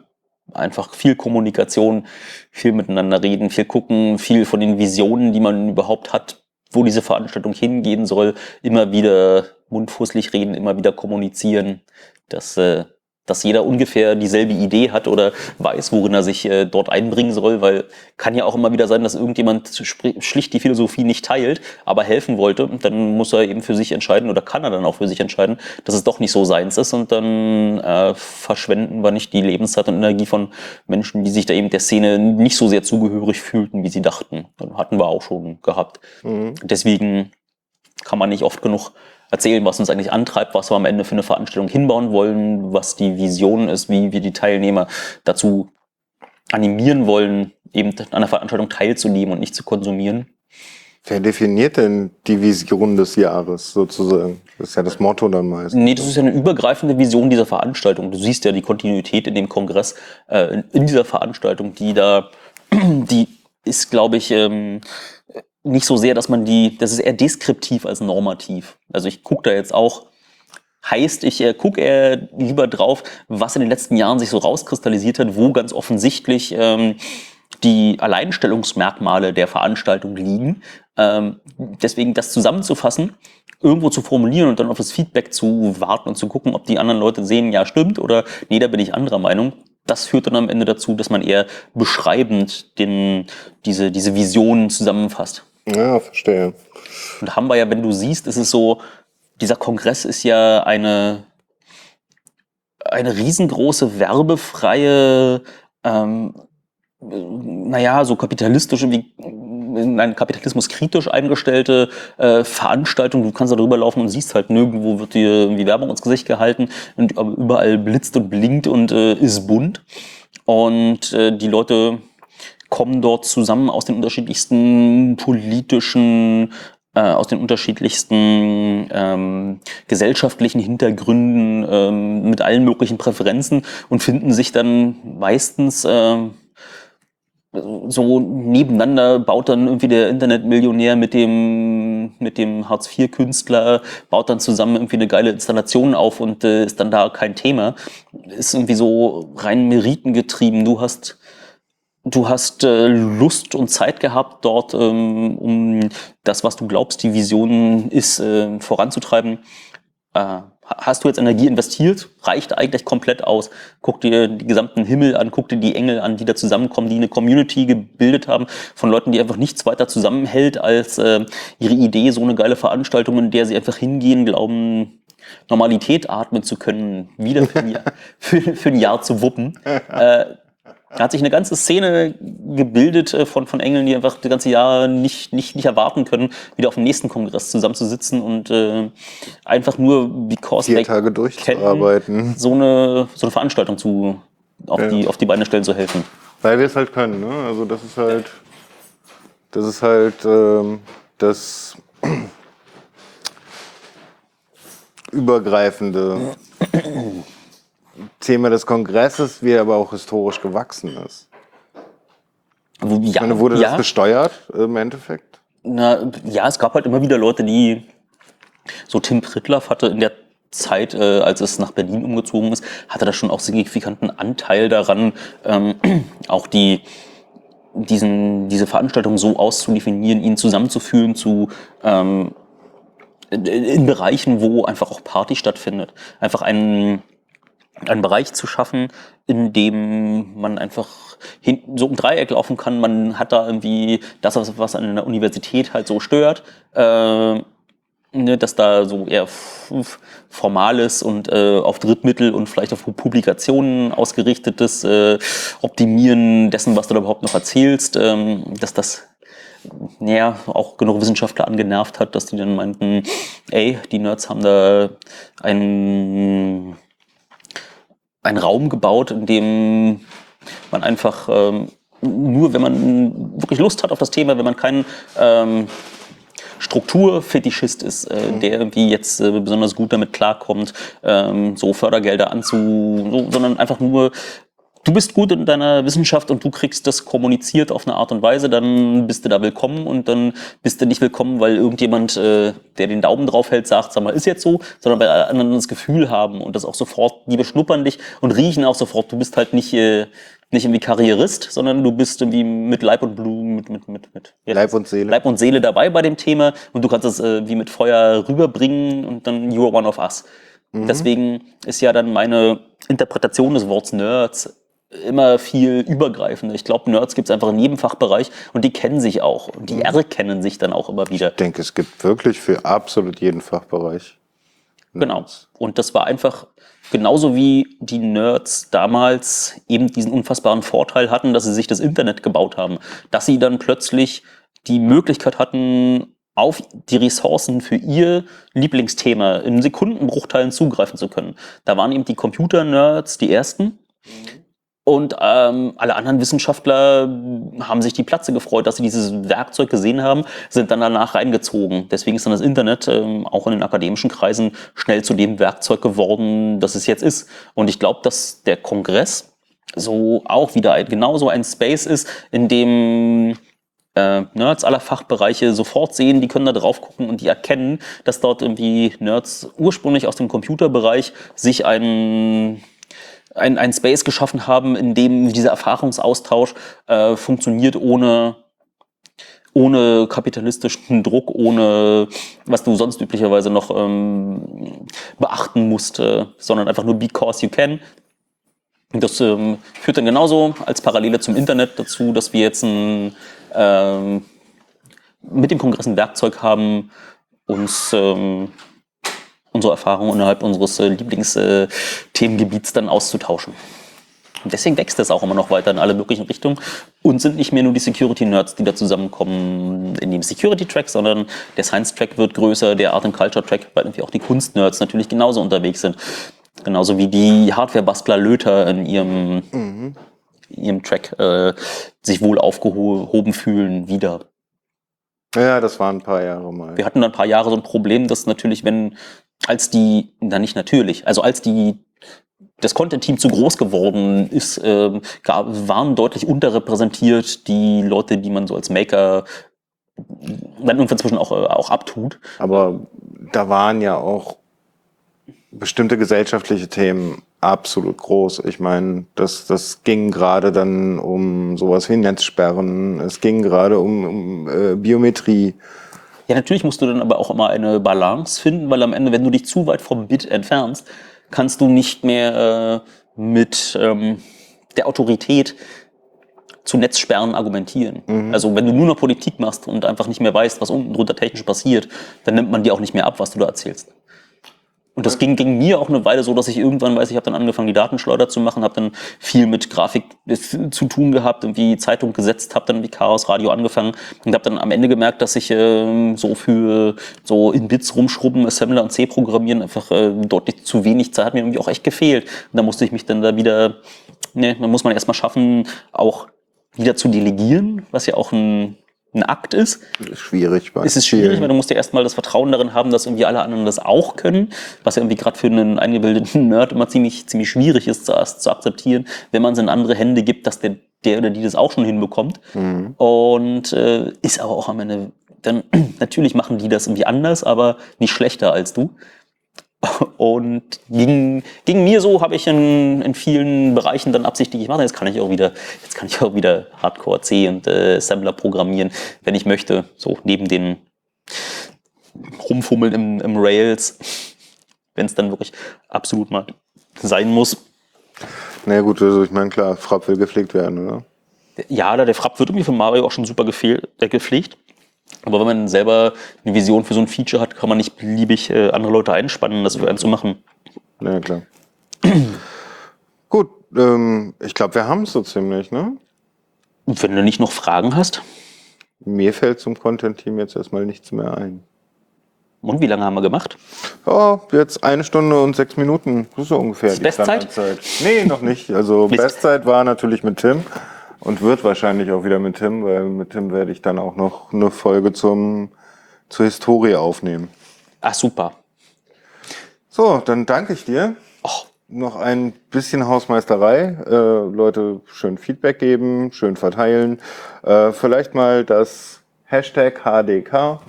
einfach viel Kommunikation, viel miteinander reden, viel gucken, viel von den Visionen, die man überhaupt hat, wo diese Veranstaltung hingehen soll, immer wieder mundfußlich reden, immer wieder kommunizieren, dass, äh, dass jeder ungefähr dieselbe Idee hat oder weiß, worin er sich äh, dort einbringen soll, weil kann ja auch immer wieder sein, dass irgendjemand schlicht die Philosophie nicht teilt, aber helfen wollte. Dann muss er eben für sich entscheiden oder kann er dann auch für sich entscheiden, dass es doch nicht so seins ist und dann äh, verschwenden wir nicht die Lebenszeit und Energie von Menschen, die sich da eben der Szene nicht so sehr zugehörig fühlten, wie sie dachten. Dann hatten wir auch schon gehabt. Deswegen kann man nicht oft genug erzählen, was uns eigentlich antreibt, was wir am Ende für eine Veranstaltung hinbauen wollen, was die Vision ist, wie wir die Teilnehmer dazu animieren wollen, eben an der Veranstaltung teilzunehmen und nicht zu konsumieren. Wer definiert denn die Vision des Jahres sozusagen? Das ist ja das Motto dann meistens. Nee, das ist ja eine übergreifende Vision dieser Veranstaltung. Du siehst ja die Kontinuität in dem Kongress, äh, in- in dieser Veranstaltung, die da, [CLEARS THROAT] die ist, glaube ich, ähm, nicht so sehr, dass man die, das ist eher deskriptiv als normativ. Also ich gucke da jetzt auch, heißt, ich äh, gucke eher lieber drauf, was in den letzten Jahren sich so rauskristallisiert hat, wo ganz offensichtlich ähm, die Alleinstellungsmerkmale der Veranstaltung liegen. Ähm, deswegen das zusammenzufassen, irgendwo zu formulieren und dann auf das Feedback zu warten und zu gucken, ob die anderen Leute sehen, ja stimmt oder nee, da bin ich anderer Meinung. Das führt dann am Ende dazu, dass man eher beschreibend den, diese, diese Vision zusammenfasst. Ja, verstehe. Und haben wir ja, wenn du siehst, ist es so, dieser Kongress ist ja eine, eine riesengroße werbefreie, ähm, äh, naja, so kapitalistisch, irgendwie, nein, Kapitalismus kritisch eingestellte äh, Veranstaltung. Du kannst da drüber laufen und siehst halt nirgendwo wird dir irgendwie Werbung ins Gesicht gehalten und überall blitzt und blinkt und äh, ist bunt. Und äh, die Leute kommen dort zusammen aus den unterschiedlichsten politischen, äh, aus den unterschiedlichsten ähm, gesellschaftlichen Hintergründen, ähm, mit allen möglichen Präferenzen und finden sich dann meistens, ähm, so nebeneinander baut dann irgendwie der Internetmillionär mit dem, mit dem Hartz-IV-Künstler, baut dann zusammen irgendwie eine geile Installation auf und äh, ist dann da kein Thema. Ist irgendwie so rein meritengetrieben. Du hast, du hast äh, Lust und Zeit gehabt, dort, ähm, um das, was du glaubst, die Vision ist, äh, voranzutreiben. Äh, hast du jetzt Energie investiert, reicht eigentlich komplett aus. Guck dir die gesamten Himmel an, guck dir die Engel an, die da zusammenkommen, die eine Community gebildet haben von Leuten, die einfach nichts weiter zusammenhält als äh, ihre Idee, so eine geile Veranstaltung, in der sie einfach hingehen, glauben, Normalität atmen zu können, wieder für ein Jahr, [LAUGHS] für, für ein Jahr zu wuppen. Äh, da hat sich eine ganze Szene gebildet äh, von, von Engeln, die einfach das ganze Jahr nicht, nicht, nicht erwarten können, wieder auf dem nächsten Kongress zusammenzusitzen und äh, einfach nur because Vier Tage durchzuarbeiten. so eine, so eine Veranstaltung zu, auf, Ja. die, auf die Beine stellen zu helfen. Weil wir es halt können, ne? Also das ist halt, das ist halt ähm, das [CLEARS THROAT] übergreifende [CLEARS THROAT] Thema des Kongresses, wie er aber auch historisch gewachsen ist. Ja, Ich meine, wurde ja, das gesteuert im Endeffekt? na, ja, es gab halt immer wieder Leute, die so Tim Pritloff hatte in der Zeit, äh, als es nach Berlin umgezogen ist, hatte da schon auch signifikanten Anteil daran, ähm, [CLEARS THROAT] auch die diesen, diese Veranstaltung so auszudefinieren, ihn zusammenzuführen zu ähm, in Bereichen, wo einfach auch Party stattfindet. Einfach einen, einen Bereich zu schaffen, in dem man einfach hin, so im Dreieck laufen kann. Man hat da irgendwie das, was, an einer Universität halt so stört. Äh, ne, dass da so eher formales und äh, auf Drittmittel und vielleicht auf Publikationen ausgerichtetes äh, Optimieren dessen, was du da überhaupt noch erzählst, ähm, dass das ja, auch genug Wissenschaftler angenervt hat, dass die dann meinten, ey, die Nerds haben da einen, einen Raum gebaut, in dem man einfach ähm, nur, wenn man wirklich Lust hat auf das Thema, wenn man kein ähm, Strukturfetischist ist, äh, der irgendwie jetzt äh, besonders gut damit klarkommt, ähm, so Fördergelder anzu, so, sondern einfach nur du bist gut in deiner Wissenschaft und du kriegst das kommuniziert auf eine Art und Weise, dann bist du da willkommen und dann bist du nicht willkommen, weil irgendjemand, äh, der den Daumen drauf hält, sagt, sag mal, ist jetzt so, sondern weil alle anderen das Gefühl haben und das auch sofort, die beschnuppern dich und riechen auch sofort, du bist halt nicht, äh, nicht irgendwie Karrierist, sondern du bist irgendwie mit Leib und Blut, mit, mit, mit, mit ja, Leib und Seele. Leib und Seele dabei bei dem Thema und du kannst es äh, wie mit Feuer rüberbringen und dann you are one of us. Deswegen ist ja dann meine Interpretation des Wortes Nerds immer viel übergreifender. Ich glaube, Nerds gibt es einfach in jedem Fachbereich und die kennen sich auch und die erkennen sich dann auch immer wieder. Ich denke, es gibt wirklich für absolut jeden Fachbereich. Genau. Und das war einfach genauso wie die Nerds damals eben diesen unfassbaren Vorteil hatten, dass sie sich das Internet gebaut haben, dass sie dann plötzlich die Möglichkeit hatten, auf die Ressourcen für ihr Lieblingsthema in Sekundenbruchteilen zugreifen zu können. Da waren eben die Computer-Nerds die ersten. Und ähm, alle anderen Wissenschaftler haben sich die Platze gefreut, dass sie dieses Werkzeug gesehen haben, sind dann danach reingezogen. Deswegen ist dann das Internet ähm, auch in den akademischen Kreisen schnell zu dem Werkzeug geworden, das es jetzt ist. Und ich glaube, dass der Kongress so auch wieder ein, genauso ein Space ist, in dem äh, Nerds aller Fachbereiche sofort sehen, die können da drauf gucken und die erkennen, dass dort irgendwie Nerds ursprünglich aus dem Computerbereich sich einen ein, ein Space geschaffen haben, in dem dieser Erfahrungsaustausch äh, funktioniert ohne ohne kapitalistischen Druck, ohne was du sonst üblicherweise noch ähm, beachten musst, äh, sondern einfach nur because you can. Das ähm, führt dann genauso als Parallele zum Internet dazu, dass wir jetzt ein, ähm, mit dem Kongress ein Werkzeug haben, uns ähm, unsere Erfahrungen innerhalb unseres äh, Lieblingsthemengebiets dann auszutauschen. Und deswegen wächst es auch immer noch weiter in alle möglichen Richtungen und sind nicht mehr nur die Security-Nerds, die da zusammenkommen in dem Security-Track, sondern der Science-Track wird größer, der Art and Culture-Track, weil irgendwie auch die Kunst-Nerds natürlich genauso unterwegs sind. Genauso wie die Hardware-Bastler Löter in ihrem, in ihrem Track äh, sich wohl aufgehoben fühlen wieder. Ja, das waren ein paar Jahre mal. Wir hatten dann ein paar Jahre so ein Problem, dass natürlich, wenn, als die, na nicht natürlich, also als die das Content-Team zu groß geworden ist, ähm, waren deutlich unterrepräsentiert die Leute, die man so als Maker dann irgendwann zwischen auch, äh, auch abtut. Aber da waren ja auch bestimmte gesellschaftliche Themen absolut groß. Ich meine, das, das ging gerade dann um sowas wie Netzsperren, es ging gerade um, um äh, Biometrie. Ja, natürlich musst du dann aber auch immer eine Balance finden, weil am Ende, wenn du dich zu weit vom Bit entfernst, kannst du nicht mehr äh, mit ähm, der Autorität zu Netzsperren argumentieren. Also wenn du nur noch Politik machst und einfach nicht mehr weißt, was unten drunter technisch passiert, dann nimmt man dir auch nicht mehr ab, was du da erzählst. Und das ging, ging mir auch eine Weile so, dass ich irgendwann weiß, ich habe dann angefangen, die Datenschleuder zu machen, habe dann viel mit Grafik zu tun gehabt, irgendwie Zeitung gesetzt, habe dann wie Chaos Radio angefangen und habe dann am Ende gemerkt, dass ich ähm, so für so in Bits rumschrubben, Assembler und C programmieren einfach äh, deutlich zu wenig Zeit hat mir irgendwie auch echt gefehlt. Und da musste ich mich dann da wieder, ne, dann muss man erstmal schaffen, auch wieder zu delegieren, was ja auch ein, ein Akt ist Ist schwierig. Bei ist es schwierig, vielen. weil du musst ja erstmal das Vertrauen darin haben, dass irgendwie alle anderen das auch können, was ja irgendwie gerade für einen eingebildeten [LAUGHS] Nerd immer ziemlich, ziemlich schwierig ist zu, zu akzeptieren, wenn man es in andere Hände gibt, dass der, der oder die das auch schon hinbekommt. Und äh, ist aber auch am Ende, dann [CLEARS THROAT] natürlich machen die das irgendwie anders, aber nicht schlechter als du. Und ging, ging mir so, habe ich in, in vielen Bereichen dann absichtlich gemacht. Jetzt kann ich auch wieder, jetzt kann ich auch wieder Hardcore C und äh, Assembler programmieren, wenn ich möchte. So neben den Rumfummeln im, im Rails, wenn es dann wirklich absolut mal sein muss. Na ja, gut, also ich meine, klar, Frapp will gepflegt werden, oder? Ja, da der Frapp wird irgendwie von Mario auch schon super gefehl, äh, gepflegt. Aber wenn man selber eine Vision für so ein Feature hat, kann man nicht beliebig äh, andere Leute einspannen, das für einen zu machen. Na ja, klar. [CLEARS THROAT] gut, ähm, ich glaube, wir haben es so ziemlich, ne? Wenn du nicht noch Fragen hast, Mir fällt zum Content-Team jetzt erstmal nichts mehr ein. und wie lange haben wir gemacht? Oh, jetzt eine Stunde und sechs Minuten. Das ist so ungefähr Ist Bestzeit? Standardzeit. Nee, noch nicht. Also. Bestzeit war natürlich mit Tim und wird wahrscheinlich auch wieder mit Tim, weil mit Tim werde ich dann auch noch eine Folge zum, zur Historie aufnehmen. Ach super. So, dann danke ich dir. Och, Noch ein bisschen Hausmeisterei. Äh, Leute schön Feedback geben, schön verteilen. Äh, vielleicht mal das Hashtag HDK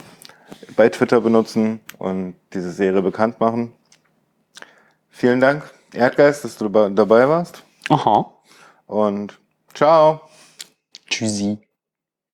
bei Twitter benutzen und diese Serie bekannt machen. Vielen Dank, Erdgeist, dass du dabei warst. aha. Und ciao. Tuzi,